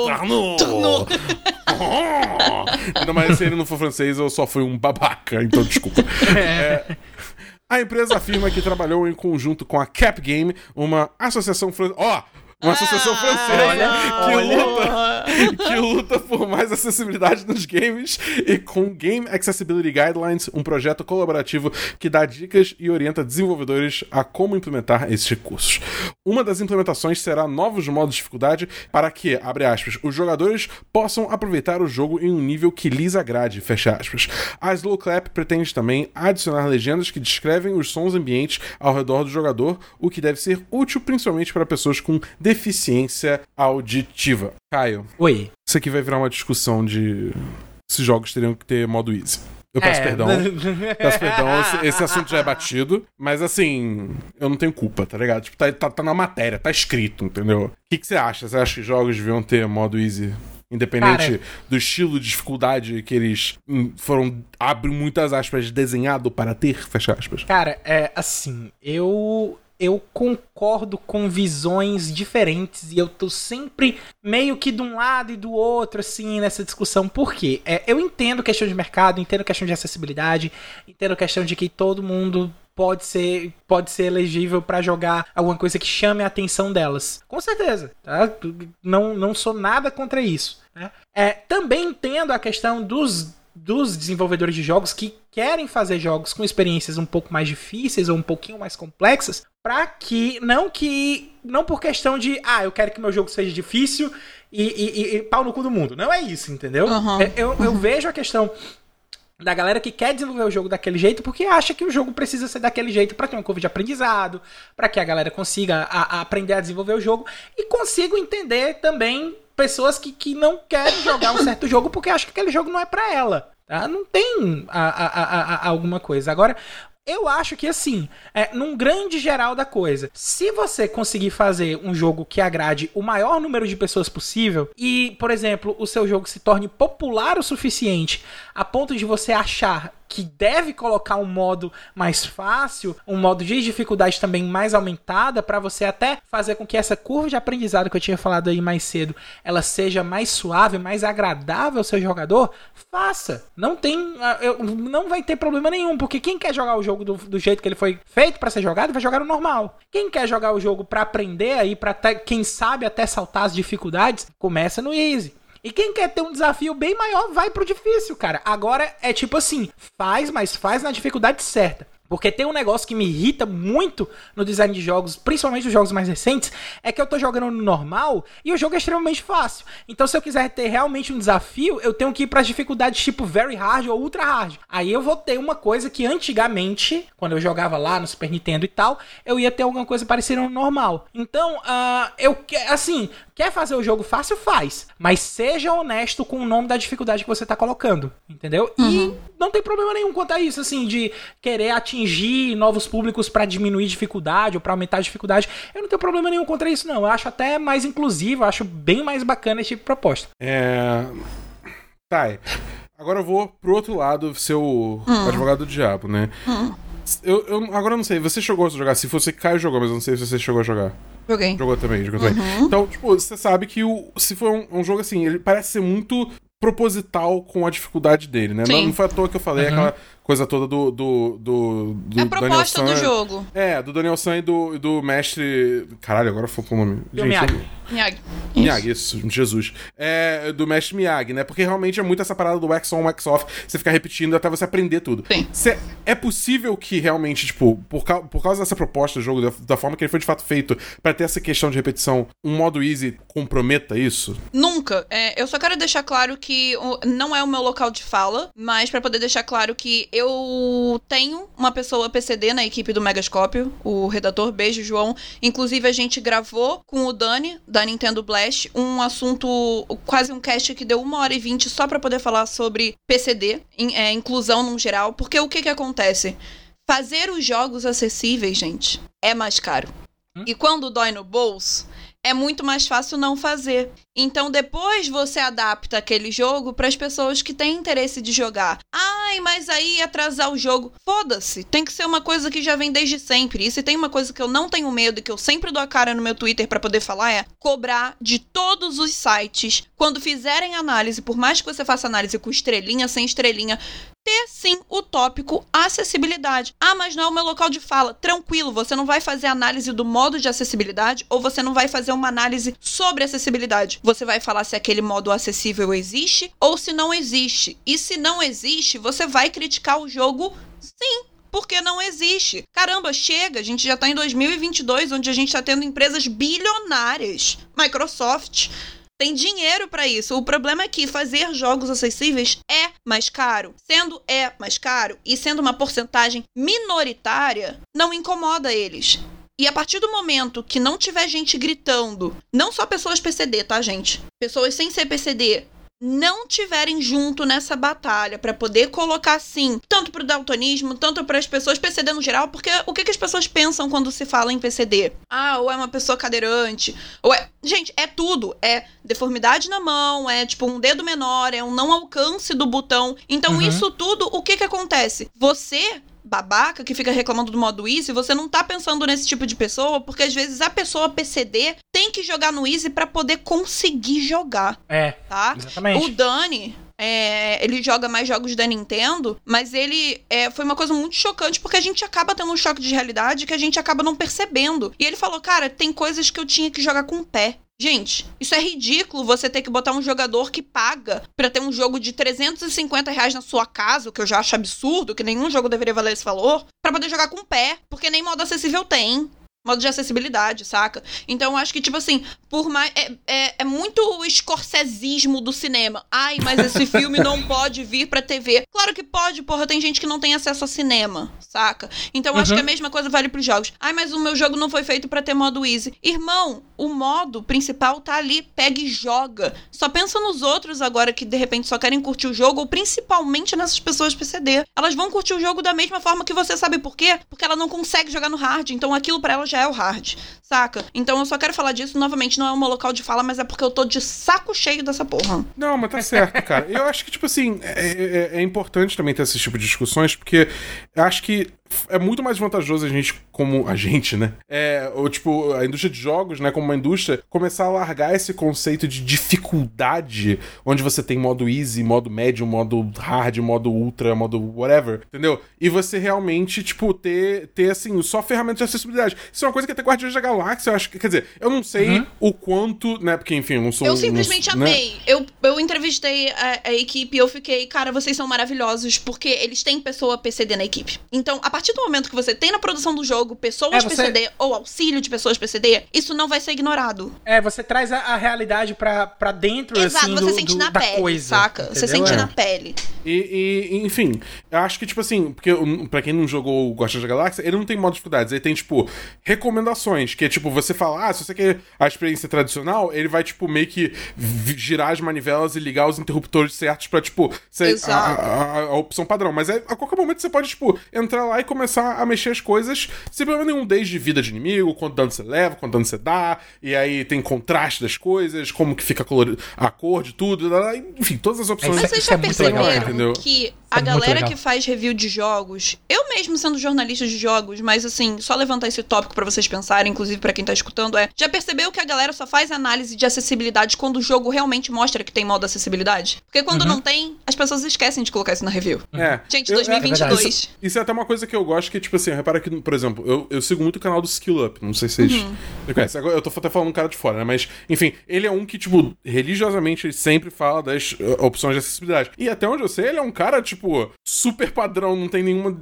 Tarnot. Tarnot. Ainda mais se ele não for francês, eu só fui um babaca, então desculpa. é. A empresa afirma que trabalhou em conjunto com a Cap Game, uma associação Ó! Oh, uma associação ah, francesa que, luta, que luta por mais acessibilidade nos games e com Game Accessibility Guidelines, um projeto colaborativo que dá dicas e orienta desenvolvedores a como implementar esses recursos. Uma das implementações será novos modos de dificuldade para que, abre aspas, os jogadores possam aproveitar o jogo em um nível que lhes agrade, fecha aspas. A Slow Clap pretende também adicionar legendas que descrevem os sons ambientes ao redor do jogador, o que deve ser útil principalmente para pessoas com deficiência auditiva. Caio. Oi. Isso aqui vai virar uma discussão de se jogos teriam que ter modo easy. Eu peço é. perdão. peço perdão, esse, esse, assunto já é batido. Mas assim, eu não tenho culpa, tá ligado? Tipo, tá, tá, tá na matéria, tá escrito, entendeu? O que, que você acha? Você acha que jogos deviam ter modo easy? Independente Cara, do estilo de dificuldade que eles hum, foram, abre muitas aspas, desenhado para ter, fecha aspas. Cara, é assim, eu eu concordo com visões diferentes e eu tô sempre meio que de um lado e do outro, assim, nessa discussão. Por quê? É, eu entendo questão de mercado, entendo questão de acessibilidade, entendo questão de que todo mundo pode ser pode ser elegível para jogar alguma coisa que chame a atenção delas. Com certeza, tá? Não, não sou nada contra isso. Né? É, também entendo a questão dos dos desenvolvedores de jogos que querem fazer jogos com experiências um pouco mais difíceis ou um pouquinho mais complexas, para que não que não por questão de ah eu quero que meu jogo seja difícil e, e, e pau no cu do mundo, não é isso, entendeu? Uhum. Eu, eu vejo a questão da galera que quer desenvolver o jogo daquele jeito porque acha que o jogo precisa ser daquele jeito para ter uma curva de aprendizado, para que a galera consiga a, a aprender a desenvolver o jogo e consigo entender também pessoas que, que não querem jogar um certo jogo porque acham que aquele jogo não é para ela. Tá? Não tem a, a, a, alguma coisa. Agora, eu acho que assim, é, num grande geral da coisa, se você conseguir fazer um jogo que agrade o maior número de pessoas possível e, por exemplo, o seu jogo se torne popular o suficiente a ponto de você achar que deve colocar um modo mais fácil, um modo de dificuldade também mais aumentada, para você até fazer com que essa curva de aprendizado que eu tinha falado aí mais cedo, ela seja mais suave, mais agradável ao seu jogador, faça. Não tem, ah, não vai ter problema nenhum, porque quem quer jogar o jogo do, do jeito que ele foi feito para ser jogado, vai jogar o normal. Quem quer jogar o jogo para aprender aí, para quem sabe até saltar as dificuldades, começa no easy. E quem quer ter um desafio bem maior, vai pro difícil, cara. Agora é tipo assim, faz, mas faz na dificuldade certa. Porque tem um negócio que me irrita muito no design de jogos, principalmente os jogos mais recentes, é que eu tô jogando no normal e o jogo é extremamente fácil. Então, se eu quiser ter realmente um desafio, eu tenho que ir para dificuldades tipo very hard ou ultra hard. Aí eu vou ter uma coisa que antigamente, quando eu jogava lá no Super Nintendo e tal, eu ia ter alguma coisa parecida no normal. Então, uh, eu assim, quer fazer o jogo fácil, faz. Mas seja honesto com o nome da dificuldade que você tá colocando. Entendeu? Uhum. E não tem problema nenhum quanto a isso, assim, de querer atingir atingir novos públicos para diminuir dificuldade ou para aumentar a dificuldade. Eu não tenho problema nenhum contra isso, não. Eu acho até mais inclusivo, eu acho bem mais bacana esse tipo de proposta. É. Tá. Agora eu vou pro outro lado ser o hum. advogado do diabo, né? Hum. Eu, eu, agora eu não sei, você chegou a jogar? Se você Caio jogou, mas eu não sei se você chegou a jogar. Joguei. Jogou também, jogou uhum. também. Então, tipo, você sabe que o, se for um, um, jogo assim, ele parece ser muito proposital com a dificuldade dele, né? Não, não, foi à toa que eu falei uhum. aquela coisa toda do. do, do, do é a proposta do jogo. É, do Daniel San e do, do mestre. Caralho, agora foi o nome. Gente, Miyagi. Miyagi. Miyagi, isso, Jesus. É, do mestre Miyagi, né? Porque realmente é muito essa parada do wax on, wax off, você ficar repetindo até você aprender tudo. Sim. Cê, é possível que realmente, tipo, por, ca por causa dessa proposta do jogo, da, da, forma que ele foi de fato feito, para ter essa questão de repetição, um modo easy comprometa isso? Nunca. É, eu só quero deixar claro que não é o meu local de fala, mas para poder deixar claro que eu tenho uma pessoa PCD na equipe do Megascópio, o redator, beijo, João. Inclusive, a gente gravou com o Dani, da Nintendo Blast, um assunto, quase um cast que deu uma hora e vinte só para poder falar sobre PCD, é, inclusão no geral. Porque o que que acontece? Fazer os jogos acessíveis, gente, é mais caro. Hum? E quando dói no bolso, é muito mais fácil não fazer. Então depois você adapta aquele jogo para as pessoas que têm interesse de jogar. Ai, mas aí atrasar o jogo, foda-se. Tem que ser uma coisa que já vem desde sempre. E se tem uma coisa que eu não tenho medo e que eu sempre dou a cara no meu Twitter para poder falar é cobrar de todos os sites quando fizerem análise, por mais que você faça análise com estrelinha, sem estrelinha, ter sim o tópico acessibilidade. Ah, mas não é o meu local de fala. Tranquilo, você não vai fazer análise do modo de acessibilidade ou você não vai fazer uma análise sobre acessibilidade. Você vai falar se aquele modo acessível existe ou se não existe. E se não existe, você vai criticar o jogo sim porque não existe. Caramba, chega, a gente já tá em 2022, onde a gente tá tendo empresas bilionárias. Microsoft tem dinheiro para isso. O problema é que fazer jogos acessíveis é mais caro. Sendo é mais caro e sendo uma porcentagem minoritária, não incomoda eles. E a partir do momento que não tiver gente gritando, não só pessoas PCD, tá, gente? Pessoas sem ser PCD não tiverem junto nessa batalha para poder colocar sim, tanto pro daltonismo, tanto para as pessoas PCD no geral, porque o que, que as pessoas pensam quando se fala em PCD? Ah, ou é uma pessoa cadeirante, ou é, gente, é tudo, é deformidade na mão, é tipo um dedo menor, é um não alcance do botão. Então uhum. isso tudo, o que que acontece? Você babaca que fica reclamando do modo easy, você não tá pensando nesse tipo de pessoa, porque às vezes a pessoa PCD tem que jogar no easy para poder conseguir jogar. É. Tá? Exatamente. O Dani, é, ele joga mais jogos da Nintendo, mas ele é, foi uma coisa muito chocante porque a gente acaba tendo um choque de realidade que a gente acaba não percebendo. E ele falou, cara, tem coisas que eu tinha que jogar com o pé. Gente, isso é ridículo você ter que botar um jogador que paga para ter um jogo de 350 reais na sua casa, o que eu já acho absurdo, que nenhum jogo deveria valer esse valor, para poder jogar com o pé, porque nem modo acessível tem modo de acessibilidade, saca? Então acho que, tipo assim, por mais. É, é, é, muito o escorsesismo do cinema. Ai, mas esse filme não pode vir pra TV. Claro que pode, porra, tem gente que não tem acesso a cinema, saca? Então uhum. acho que a mesma coisa vale pros jogos. Ai, mas o meu jogo não foi feito para ter modo easy. Irmão, o modo principal tá ali, pega e joga. Só pensa nos outros agora que de repente só querem curtir o jogo, ou principalmente nessas pessoas PCD. Elas vão curtir o jogo da mesma forma que você sabe por quê? Porque ela não consegue jogar no hard. Então aquilo para elas já é o hard, saca? Então eu só quero falar disso, novamente, não é um local de fala, mas é porque eu tô de saco cheio dessa porra. Não, mas tá certo, cara. Eu acho que, tipo assim, é, é, é importante também ter esse tipo de discussões, porque acho que é muito mais vantajoso a gente, como a gente, né? É, ou tipo, a indústria de jogos, né, como uma indústria, começar a largar esse conceito de dificuldade, onde você tem modo easy, modo médio, modo hard, modo ultra, modo whatever, entendeu? E você realmente, tipo, ter, ter assim, só ferramentas de acessibilidade. Isso é uma coisa que até Guardiões da Galáxia, eu acho que, quer dizer, eu não sei uhum. o quanto, né, porque enfim, eu não sou Eu simplesmente não, né? amei. Né? Eu, eu entrevistei a, a equipe e eu fiquei, cara, vocês são maravilhosos, porque eles têm pessoa PCD na equipe. Então, a partir do momento que você tem na produção do jogo pessoas é, você... PCD ou auxílio de pessoas PCD, isso não vai ser ignorado. É, você traz a, a realidade pra, pra dentro, Exato, assim, você do, sente do, na pele, coisa, saca? Entendeu? Você sente é. na pele. E, e, enfim, eu acho que, tipo assim, porque pra quem não jogou o Guardiões da Galáxia, ele não tem modo de dificuldades, ele tem, tipo, recomendações, que é, tipo, você fala, ah, se você quer a experiência tradicional, ele vai, tipo, meio que girar as manivelas e ligar os interruptores certos pra, tipo, ser a, a, a, opção padrão. Mas é, a qualquer momento você pode, tipo, entrar lá e começar a mexer as coisas sem problema nenhum, desde vida de inimigo, quanto dano você leva, quanto dano você dá, e aí tem contraste das coisas, como que fica a cor de tudo, enfim, todas as opções. Mas vocês já é perceberam legal, que a galera que faz review de jogos, eu mesmo sendo jornalista de jogos, mas assim, só levantar esse tópico para vocês pensarem, inclusive para quem tá escutando, é, já percebeu que a galera só faz análise de acessibilidade quando o jogo realmente mostra que tem modo acessibilidade? Porque quando uhum. não tem, as pessoas esquecem de colocar isso na review. É. Gente, 2022. É isso, isso é até uma coisa que eu gosto que tipo assim, repara que, por exemplo, eu, eu sigo muito o canal do Skill Up. Não sei se vocês uhum. conhecem. Eu tô até falando um cara de fora, né? Mas, enfim, ele é um que, tipo, religiosamente, ele sempre fala das uh, opções de acessibilidade. E até onde eu sei, ele é um cara, tipo, super padrão, não tem nenhuma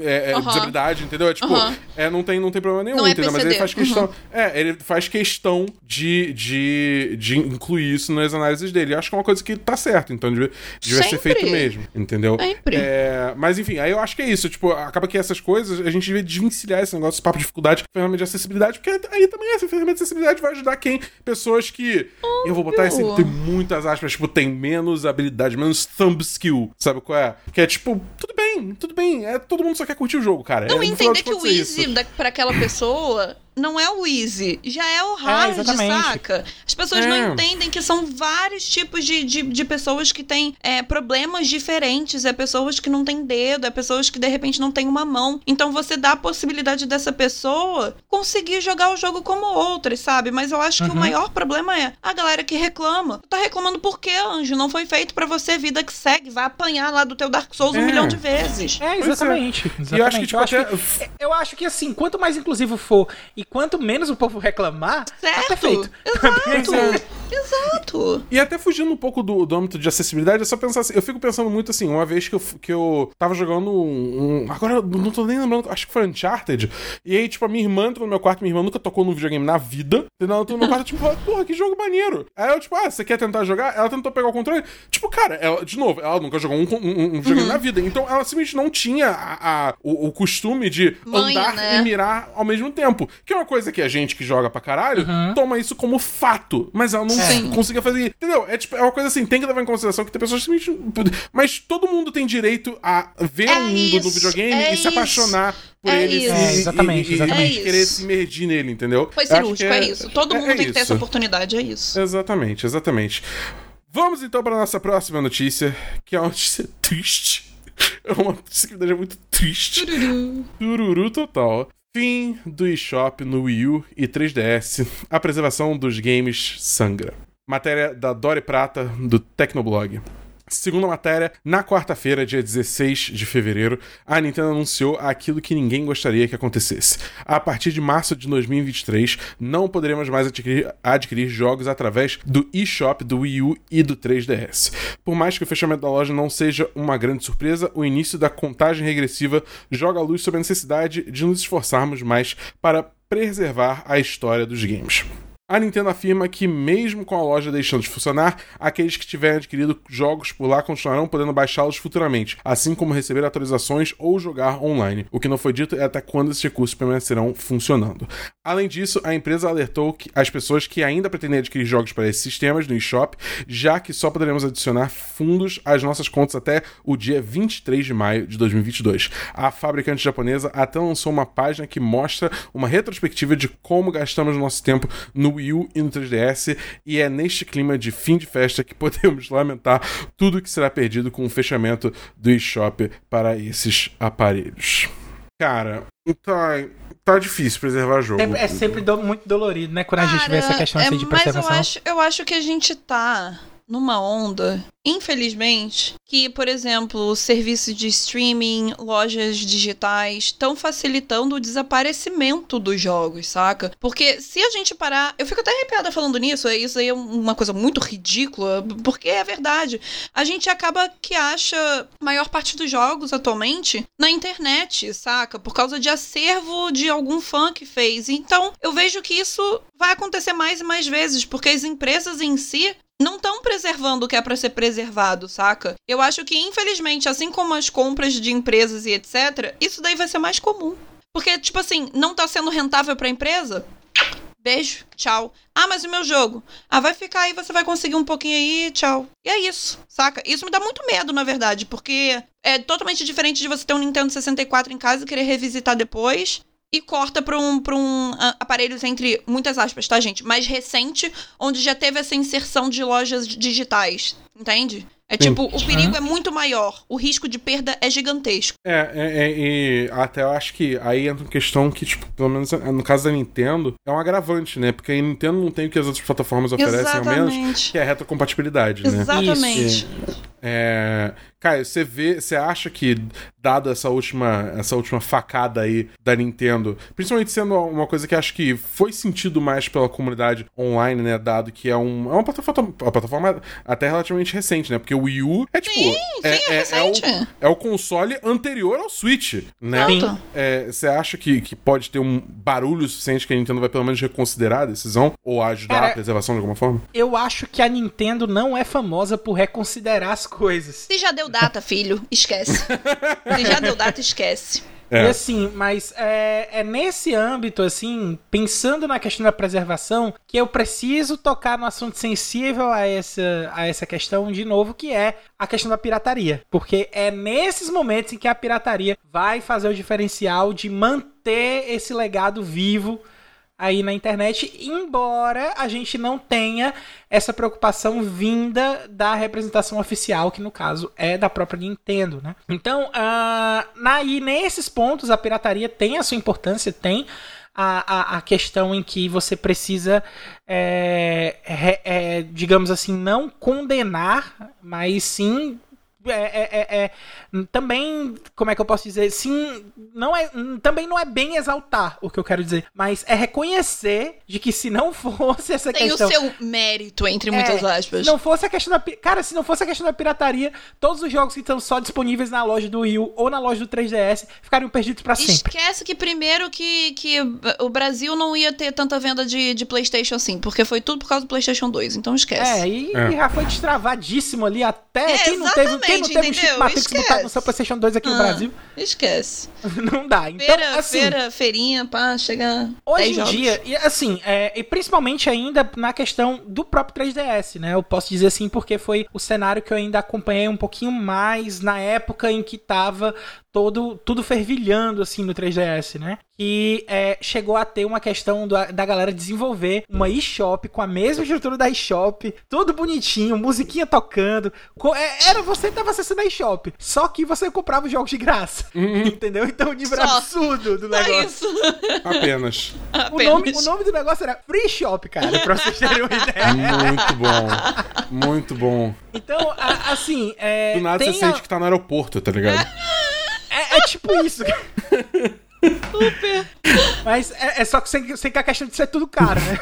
é, uhum. desabilidade, entendeu? É tipo, uhum. é, não, tem, não tem problema nenhum, é entendeu? Mas ele faz questão. Uhum. É, ele faz questão de, de, de incluir isso nas análises dele. Eu acho que é uma coisa que tá certo, então devia, devia ser feito mesmo, entendeu? Sempre. É, mas enfim, aí eu acho que é isso. Tipo, acaba que essas coisas a gente devia desvencilhar esse negócio, esse papo de dificuldade, ferramenta de acessibilidade, porque aí também essa ferramenta de acessibilidade vai ajudar quem? Pessoas que. Óbvio. Eu vou botar esse tem muitas aspas, tipo, tem menos habilidade, menos thumb skill, sabe qual é? Que é tipo, tudo bem, tudo bem, é, todo mundo só quer curtir o jogo, cara. Não, é, entender que o easy da, pra aquela pessoa não é o easy, já é o hard, é, saca? As pessoas é. não entendem que são vários tipos de, de, de pessoas que têm é, problemas diferentes, é pessoas que não têm dedo, é pessoas que de repente não têm uma mão. Então você dá a possibilidade dessa pessoa conseguir jogar o jogo como outras, sabe? Mas eu acho que uhum. o maior problema é a galera que reclama. Tá reclamando por quê, anjo? Não foi feito para você, vida que segue, vai apanhar lá do teu Dark Souls um é. milhão de vezes. É, exatamente. exatamente. eu acho que, tipo, eu, acho que, eu acho que assim, quanto mais inclusivo for e quanto menos o povo reclamar, tá certo. tá perfeito. Exato. Exato. E até fugindo um pouco do, do âmbito de acessibilidade, é só pensar assim, eu fico pensando muito assim, uma vez que eu, que eu tava jogando um, um Agora, não tô nem lembrando, acho que foi Uncharted. E aí, tipo, a minha irmã entrou no meu quarto, minha irmã nunca tocou num videogame na vida. Entendeu? Ela entrou no meu quarto, tipo, porra, que jogo maneiro. Aí eu, tipo, ah, você quer tentar jogar? Ela tentou pegar o controle. Tipo, cara, ela, de novo, ela nunca jogou um, um, um videogame uhum. na vida. Então ela simplesmente não tinha a, a o, o, costume de Mãe, andar né? e mirar ao mesmo tempo. Que é uma coisa que a gente que joga pra caralho uhum. toma isso como fato. Mas ela não é. conseguia fazer. Entendeu? É, tipo, é uma coisa assim, tem que levar em consideração que tem pessoas simplesmente. Mas todo mundo tem direito a ver é o mundo isso, do videogame é e se apaixonar por é ele. Isso. É, exatamente, e, exatamente. E, querer se imergir nele, entendeu? Foi cirúrgico, é, é, isso. Todo mundo tem que ter essa oportunidade, é isso. Exatamente, exatamente. Vamos então para a nossa próxima notícia, que é uma notícia triste. É uma notícia que é muito triste. Tururu. Tururu total. Fim do eShop no Wii U e 3DS. A preservação dos games sangra. Matéria da Dori Prata, do Tecnoblog. Segundo a matéria, na quarta-feira, dia 16 de fevereiro, a Nintendo anunciou aquilo que ninguém gostaria que acontecesse. A partir de março de 2023, não poderemos mais adquirir, adquirir jogos através do eShop do Wii U e do 3DS. Por mais que o fechamento da loja não seja uma grande surpresa, o início da contagem regressiva joga a luz sobre a necessidade de nos esforçarmos mais para preservar a história dos games. A Nintendo afirma que, mesmo com a loja deixando de funcionar, aqueles que tiverem adquirido jogos por lá continuarão podendo baixá-los futuramente, assim como receber atualizações ou jogar online. O que não foi dito é até quando esses recursos permanecerão funcionando. Além disso, a empresa alertou as pessoas que ainda pretendem adquirir jogos para esses sistemas no eShop, já que só poderemos adicionar fundos às nossas contas até o dia 23 de maio de 2022. A fabricante japonesa até lançou uma página que mostra uma retrospectiva de como gastamos nosso tempo no Wii U e no 3DS, e é neste clima de fim de festa que podemos lamentar tudo que será perdido com o fechamento do eShop para esses aparelhos. Cara, tá, tá difícil preservar jogo. É, é sempre do, muito dolorido, né? Quando Cara, a gente vê essa questão assim, de preservação. Mas eu acho, eu acho que a gente tá numa onda, infelizmente, que, por exemplo, serviços de streaming, lojas digitais estão facilitando o desaparecimento dos jogos, saca? Porque se a gente parar. Eu fico até arrepiada falando nisso, isso aí é uma coisa muito ridícula, porque é verdade. A gente acaba que acha maior parte dos jogos atualmente na internet, saca? Por causa de acervo de algum fã que fez. Então, eu vejo que isso vai acontecer mais e mais vezes, porque as empresas em si não estão preservando o que é para ser preservado, saca? Eu acho que, infelizmente, assim como as compras de empresas e etc., isso daí vai ser mais comum. Porque, tipo assim, não tá sendo rentável pra empresa? Beijo, tchau. Ah, mas o meu jogo? Ah, vai ficar aí, você vai conseguir um pouquinho aí, tchau. E é isso, saca? Isso me dá muito medo, na verdade, porque é totalmente diferente de você ter um Nintendo 64 em casa e querer revisitar depois e corta para um, pra um uh, aparelhos entre muitas aspas, tá, gente? Mais recente, onde já teve essa inserção de lojas digitais, entende? É tipo, Sim. o perigo é muito maior, o risco de perda é gigantesco. É, é, é, e até eu acho que aí entra uma questão que, tipo, pelo menos no caso da Nintendo, é um agravante, né? Porque a Nintendo não tem o que as outras plataformas oferecem, Exatamente. ao menos, que é a retrocompatibilidade, né? Exatamente. É, Cara, você vê, você acha que, dado essa última, essa última facada aí da Nintendo, principalmente sendo uma coisa que acho que foi sentido mais pela comunidade online, né? Dado que é, um, é uma plataforma, uma plataforma até relativamente recente, né? Porque o Wii U é tipo. Sim, é, sim, é, é, é, o, é o console anterior ao Switch, né? É, você acha que, que pode ter um barulho suficiente que a Nintendo vai pelo menos reconsiderar a decisão? Ou ajudar Cara, a preservação de alguma forma? Eu acho que a Nintendo não é famosa por reconsiderar as coisas. Se já deu data, filho, esquece. Se já deu data, esquece. É. E assim, mas é, é, nesse âmbito, assim, pensando na questão da preservação, que eu preciso tocar no assunto sensível a essa, a essa questão de novo, que é a questão da pirataria. Porque é nesses momentos em que a pirataria vai fazer o diferencial de manter esse legado vivo aí na internet, embora a gente não tenha essa preocupação vinda da representação oficial, que no caso é da própria Nintendo, né? Então, uh, na, e nesses pontos a pirataria tem a sua importância, tem a, a, a questão em que você precisa, é, é, é, digamos assim, não condenar, mas sim é, é, é, é também, como é que eu posso dizer? Sim, não é, também não é bem exaltar o que eu quero dizer, mas é reconhecer de que se não fosse essa Tem questão. Tem o seu mérito, entre muitas é, aspas. Se não fosse a questão da. Cara, se não fosse a questão da pirataria, todos os jogos que estão só disponíveis na loja do Wii U ou na loja do 3DS ficariam perdidos para sempre. Esquece que primeiro que, que o Brasil não ia ter tanta venda de, de PlayStation assim, porque foi tudo por causa do PlayStation 2, então esquece. É, e, é. já foi destravadíssimo ali até. É, quem não teve, quem não teve o chip Matrix botado no seu PlayStation 2 aqui ah, no Brasil. Esquece. não dá. Então, feira, assim, feira, feirinha, pá, chega. Hoje em jogos. dia, e assim, é, e principalmente ainda na questão do próprio 3DS, né? Eu posso dizer assim porque foi o cenário que eu ainda acompanhei um pouquinho mais na época em que tava todo tudo fervilhando assim no 3DS, né? Que é, chegou a ter uma questão da, da galera desenvolver uma eShop com a mesma estrutura da eShop, tudo bonitinho, musiquinha tocando. É, era você tava acessando a eShop, só que você comprava os jogos de graça, uhum. entendeu? Então o nível só. absurdo do negócio. Apenas. O, nome, o nome do negócio era Free Shop, cara, pra vocês terem uma ideia. Muito bom, muito bom. Então, a, assim, é, Do nada você a... sente que tá no aeroporto, tá ligado? É, é tipo isso. Super. Mas é, é, só que sem, sem que a questão de ser tudo caro, né?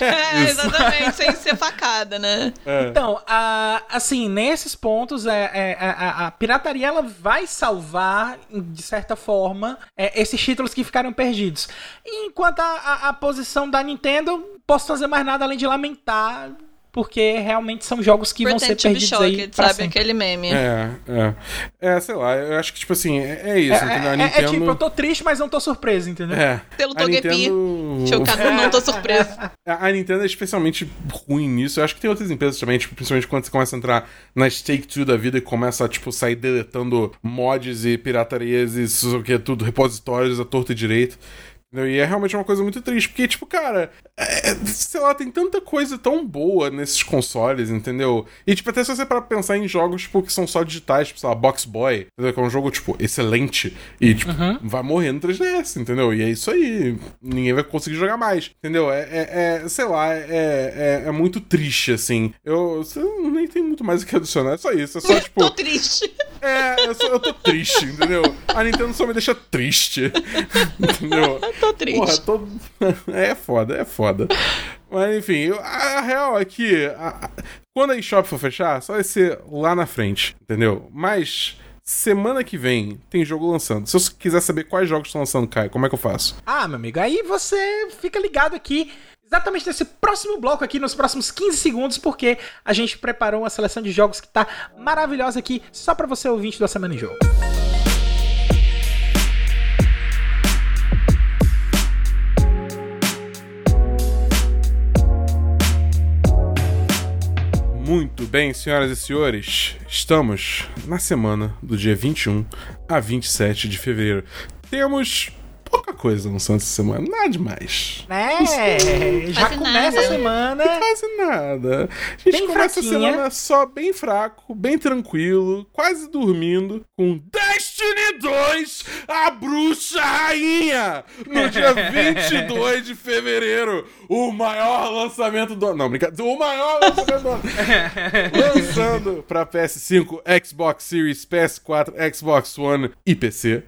é, exatamente, sem ser facada, né? É. Então, a, assim, nesses pontos, é, é a, a, pirataria ela vai salvar, de certa forma, é, esses títulos que ficaram perdidos. Enquanto a, a posição da Nintendo, posso fazer mais nada além de lamentar porque realmente são jogos que Pretend vão ser perdidos shocked, aí pra sabe? Sempre. Aquele meme. É, é. É, sei lá, eu acho que, tipo assim, é, é isso, é, entendeu? A Nintendo... é, tipo, eu tô triste, mas não tô surpreso, entendeu? É. Pelo Togepi. Nintendo... Chocado, não tô surpreso. A Nintendo é especialmente ruim nisso. Eu acho que tem outras empresas também, tipo, principalmente quando você começa a entrar na Take-Two da vida e começa a, tipo, sair deletando mods e piratarias e isso, o que, tudo, repositórios a torto e direito. E é realmente uma coisa muito triste, porque, tipo, cara, é, sei lá, tem tanta coisa tão boa nesses consoles, entendeu? E, tipo, até se você para pensar em jogos, tipo, que são só digitais, tipo, sei lá, Box Boy, entendeu? que é um jogo, tipo, excelente, e, tipo, uhum. vai morrer no 3DS, entendeu? E é isso aí, ninguém vai conseguir jogar mais, entendeu? É, é, é sei lá, é, é, é, muito triste, assim. Eu, eu nem tenho muito mais o que adicionar, é só isso, é só, tipo... tô triste. É, eu, só, eu tô triste, entendeu? A Nintendo só me deixa triste, entendeu? tô triste. Porra, tô... É foda, é foda. Mas enfim, a, a real é que a, a, quando a eShop for fechar, só vai ser lá na frente, entendeu? Mas semana que vem tem jogo lançando. Se você quiser saber quais jogos estão lançando, Caio, como é que eu faço? Ah, meu amigo, aí você fica ligado aqui exatamente nesse próximo bloco aqui, nos próximos 15 segundos, porque a gente preparou uma seleção de jogos que tá maravilhosa aqui, só para você ouvinte da Semana em Jogo. Muito bem, senhoras e senhores, estamos na semana do dia 21 a 27 de fevereiro. Temos pouca coisa no Santos essa semana, nada demais. É, já começa nada. a semana. Quase nada. A gente bem começa fraquinha. a semana só bem fraco, bem tranquilo, quase dormindo, com Destiny 2, a bruxa rainha, no dia 22 de fevereiro. O maior lançamento do Não, brincadeira. O maior lançamento do ano. Lançando pra PS5, Xbox Series, PS4, Xbox One e PC.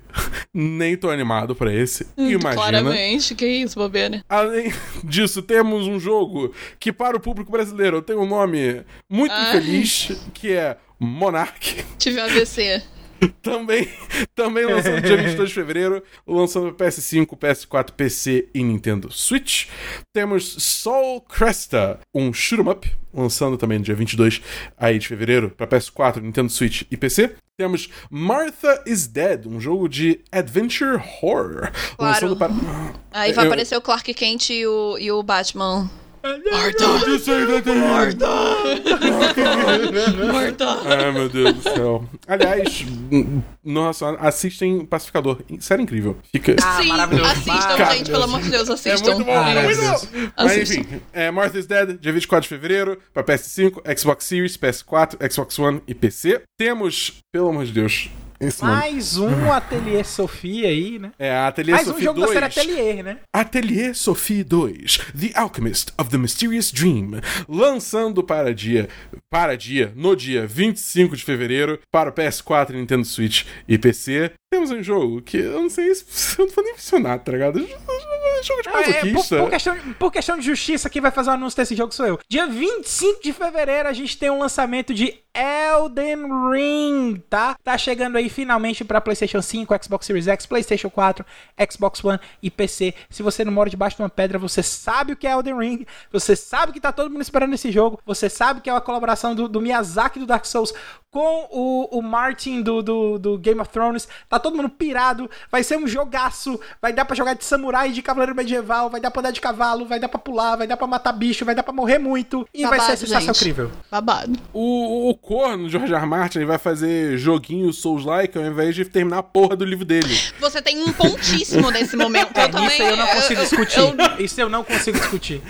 Nem tô animado pra esse. Hum, Imagina. Claramente, que isso, bobeira. Além disso, temos um jogo que, para o público brasileiro, tem um nome muito Ai. infeliz, que é Monarch. Tive AVC. também, também lançando dia 22 de fevereiro, lançando PS5, PS4, PC e Nintendo Switch. Temos Soul Cresta, um shoot 'em up, lançando também no dia 22 aí de fevereiro para PS4, Nintendo Switch e PC. Temos Martha is Dead, um jogo de adventure horror. Claro. Lançando para... Aí vai Eu... aparecer o Clark Kent e o, e o Batman Morta! Morta! Morta! Ai, meu Deus do céu. Aliás, nossa, assistem Pacificador. Sério incrível. Fica. Ah, Sim, assistam, Cara, gente, pelo amor de Deus, assistam. É muito bom, ah, é muito bom. Mas enfim, é, Martha's Dead, dia 24 de fevereiro, pra PS5, Xbox Series, PS4, Xbox One e PC. Temos, pelo amor de Deus, esse Mais nome. um Ateliê Sofia aí, né? É, Ateliê Mais Sophie um jogo 2. da série Ateliê, né? Ateliê Sophie 2, The Alchemist of the Mysterious Dream, lançando para dia, para dia, no dia 25 de fevereiro, para PS4, Nintendo Switch e PC. Temos um jogo que eu não sei se eu não vou nem mencionar, tá ligado? Jogo de masoquista. É, por, por, questão, por questão de justiça, quem vai fazer o anúncio desse jogo sou eu. Dia 25 de fevereiro a gente tem um lançamento de Elden Ring, tá? Tá chegando aí finalmente para PlayStation 5, Xbox Series X, PlayStation 4, Xbox One e PC. Se você não mora debaixo de uma pedra, você sabe o que é Elden Ring, você sabe que tá todo mundo esperando esse jogo, você sabe que é uma colaboração do, do Miyazaki do Dark Souls com o, o Martin do, do, do, Game of Thrones. Tá todo mundo pirado. Vai ser um jogaço. Vai dar pra jogar de samurai, de cavaleiro medieval. Vai dar pra andar de cavalo. Vai dar pra pular. Vai dar pra matar bicho. Vai dar pra morrer muito. E Babado, vai ser sensação incrível. Babado. O, o corno, George R. Martin, vai fazer joguinho Souls-like ao invés de terminar a porra do livro dele. Você tem um pontíssimo nesse momento. É, eu também. Isso eu não consigo discutir. Eu... Isso eu não consigo discutir.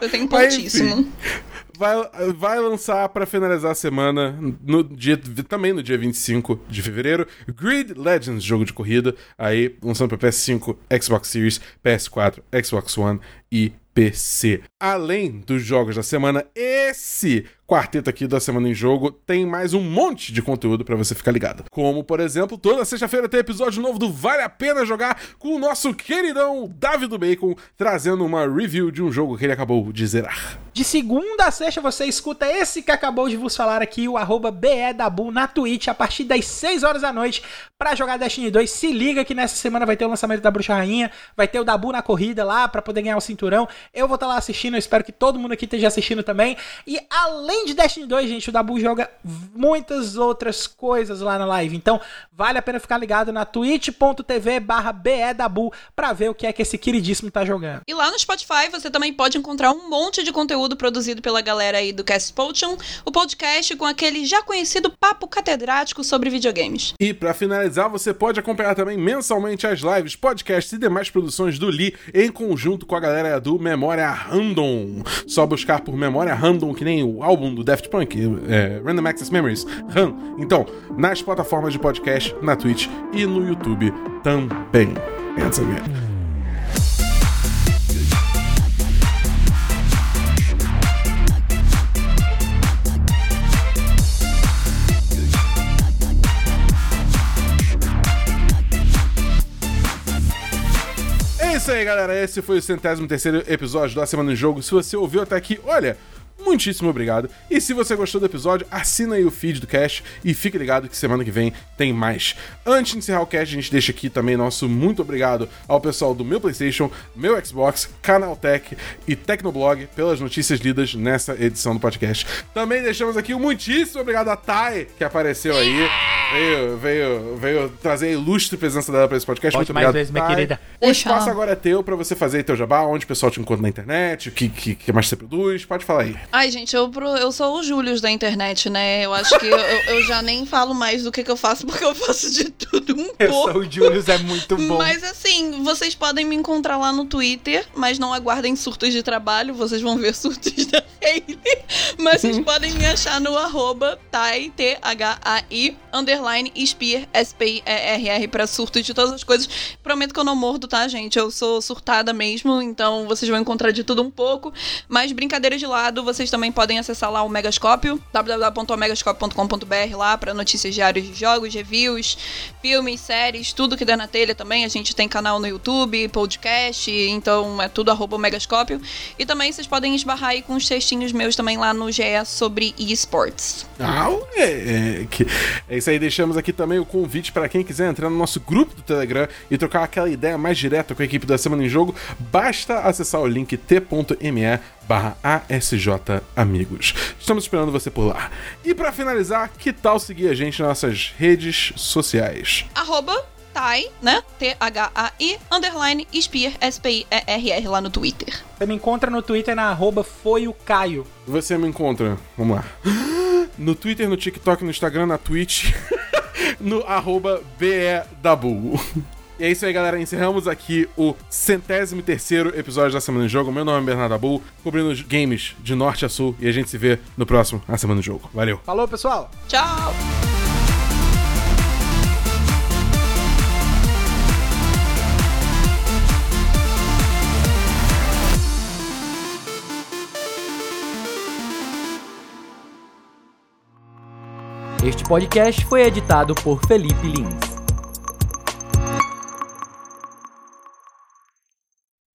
Você tem um pontíssimo. Mas, vai, vai lançar para finalizar a semana, no dia, também no dia 25 de fevereiro, Grid Legends, jogo de corrida, aí lançando para PS5, Xbox Series, PS4, Xbox One e PC. Além dos jogos da semana, esse quarteto aqui da Semana em Jogo tem mais um monte de conteúdo para você ficar ligado. Como, por exemplo, toda sexta-feira tem episódio novo do Vale a Pena Jogar com o nosso queridão David Bacon trazendo uma review de um jogo que ele acabou de zerar. De segunda a sexta você escuta esse que acabou de vos falar aqui, o arroba BEDabu na Twitch a partir das 6 horas da noite para jogar Destiny 2. Se liga que nessa semana vai ter o lançamento da Bruxa Rainha, vai ter o Dabu na corrida lá para poder ganhar o cinturão. Eu vou estar tá lá assistindo, eu espero que todo mundo aqui esteja assistindo também. E além de Destiny 2, gente, o Dabu joga muitas outras coisas lá na live. Então, vale a pena ficar ligado na twitch.tv barra BEDabu pra ver o que é que esse queridíssimo tá jogando. E lá no Spotify você também pode encontrar um monte de conteúdo produzido pela galera aí do Cast Potion, o podcast com aquele já conhecido papo catedrático sobre videogames. E para finalizar, você pode acompanhar também mensalmente as lives, podcasts e demais produções do Lee em conjunto com a galera do Memória Random. Só buscar por Memória Random, que nem o álbum do Daft Punk, é, Random Access Memories, RAM. Então, nas plataformas de podcast, na Twitch e no YouTube também. Pensa mesmo. Isso aí, galera. Esse foi o centésimo terceiro episódio da Semana em Jogo. Se você ouviu até aqui, olha, muitíssimo obrigado. E se você gostou do episódio, assina aí o feed do Cash e fique ligado que semana que vem tem mais. Antes de encerrar o Cash, a gente deixa aqui também nosso muito obrigado ao pessoal do meu PlayStation, meu Xbox, Canaltech e Tecnoblog pelas notícias lidas nessa edição do podcast. Também deixamos aqui um muitíssimo obrigado a Thay, que apareceu aí. Veio, veio, veio trazer a ilustre presença dela para esse podcast. Pode muito mais obrigado, vezes, minha querida. O espaço agora é teu para você fazer teu jabá, onde o pessoal te encontra na internet, o que, que, que mais você produz. Pode falar aí. Ai, gente, eu, eu sou o Július da internet, né? Eu acho que eu, eu, já nem falo mais do que, que eu faço, porque eu faço de tudo um eu pouco. Eu sou o Július, é muito bom. Mas assim, vocês podem me encontrar lá no Twitter, mas não aguardem surtos de trabalho, vocês vão ver surtos da Hayley. Mas vocês podem me achar no arroba tai, T-H-A-I, underline, Spear, S-P-I-E-R-R, pra surtos de todas as coisas. Prometo que eu não mordo, tá, gente? Eu sou surtada mesmo, então vocês vão encontrar de tudo um pouco. Mas brincadeiras de lado, vocês também podem acessar lá o Megascópio, www.omegascópio.com.br lá para notícias diárias de jogos, reviews, filmes, séries, tudo que der na telha também. A gente tem canal no YouTube, podcast, então é tudo arroba Megascópio. E também vocês podem esbarrar aí com os textinhos meus também lá no GE sobre esports. Ah, é, é, é isso aí. Deixamos aqui também o convite para quem quiser entrar no nosso grupo do Telegram e trocar aquela ideia mais direta com a equipe da Semana em Jogo. Basta acessar o link t.me barra ASJ Amigos. Estamos esperando você por lá. E para finalizar, que tal seguir a gente nas nossas redes sociais? Arroba Tai, né? T-H-A-I, underline, Spear, S-P-I-E-R-R, lá no Twitter. Você me encontra no Twitter na arroba foi o Caio. Você me encontra, vamos lá. No Twitter, no TikTok, no Instagram, na Twitch, no arroba BEDabu. E é isso aí, galera. Encerramos aqui o centésimo terceiro episódio da Semana do Jogo. Meu nome é Bernardo Abu, cobrindo games de norte a sul. E a gente se vê no próximo A Semana do Jogo. Valeu. Falou, pessoal. Tchau. Este podcast foi editado por Felipe Lins.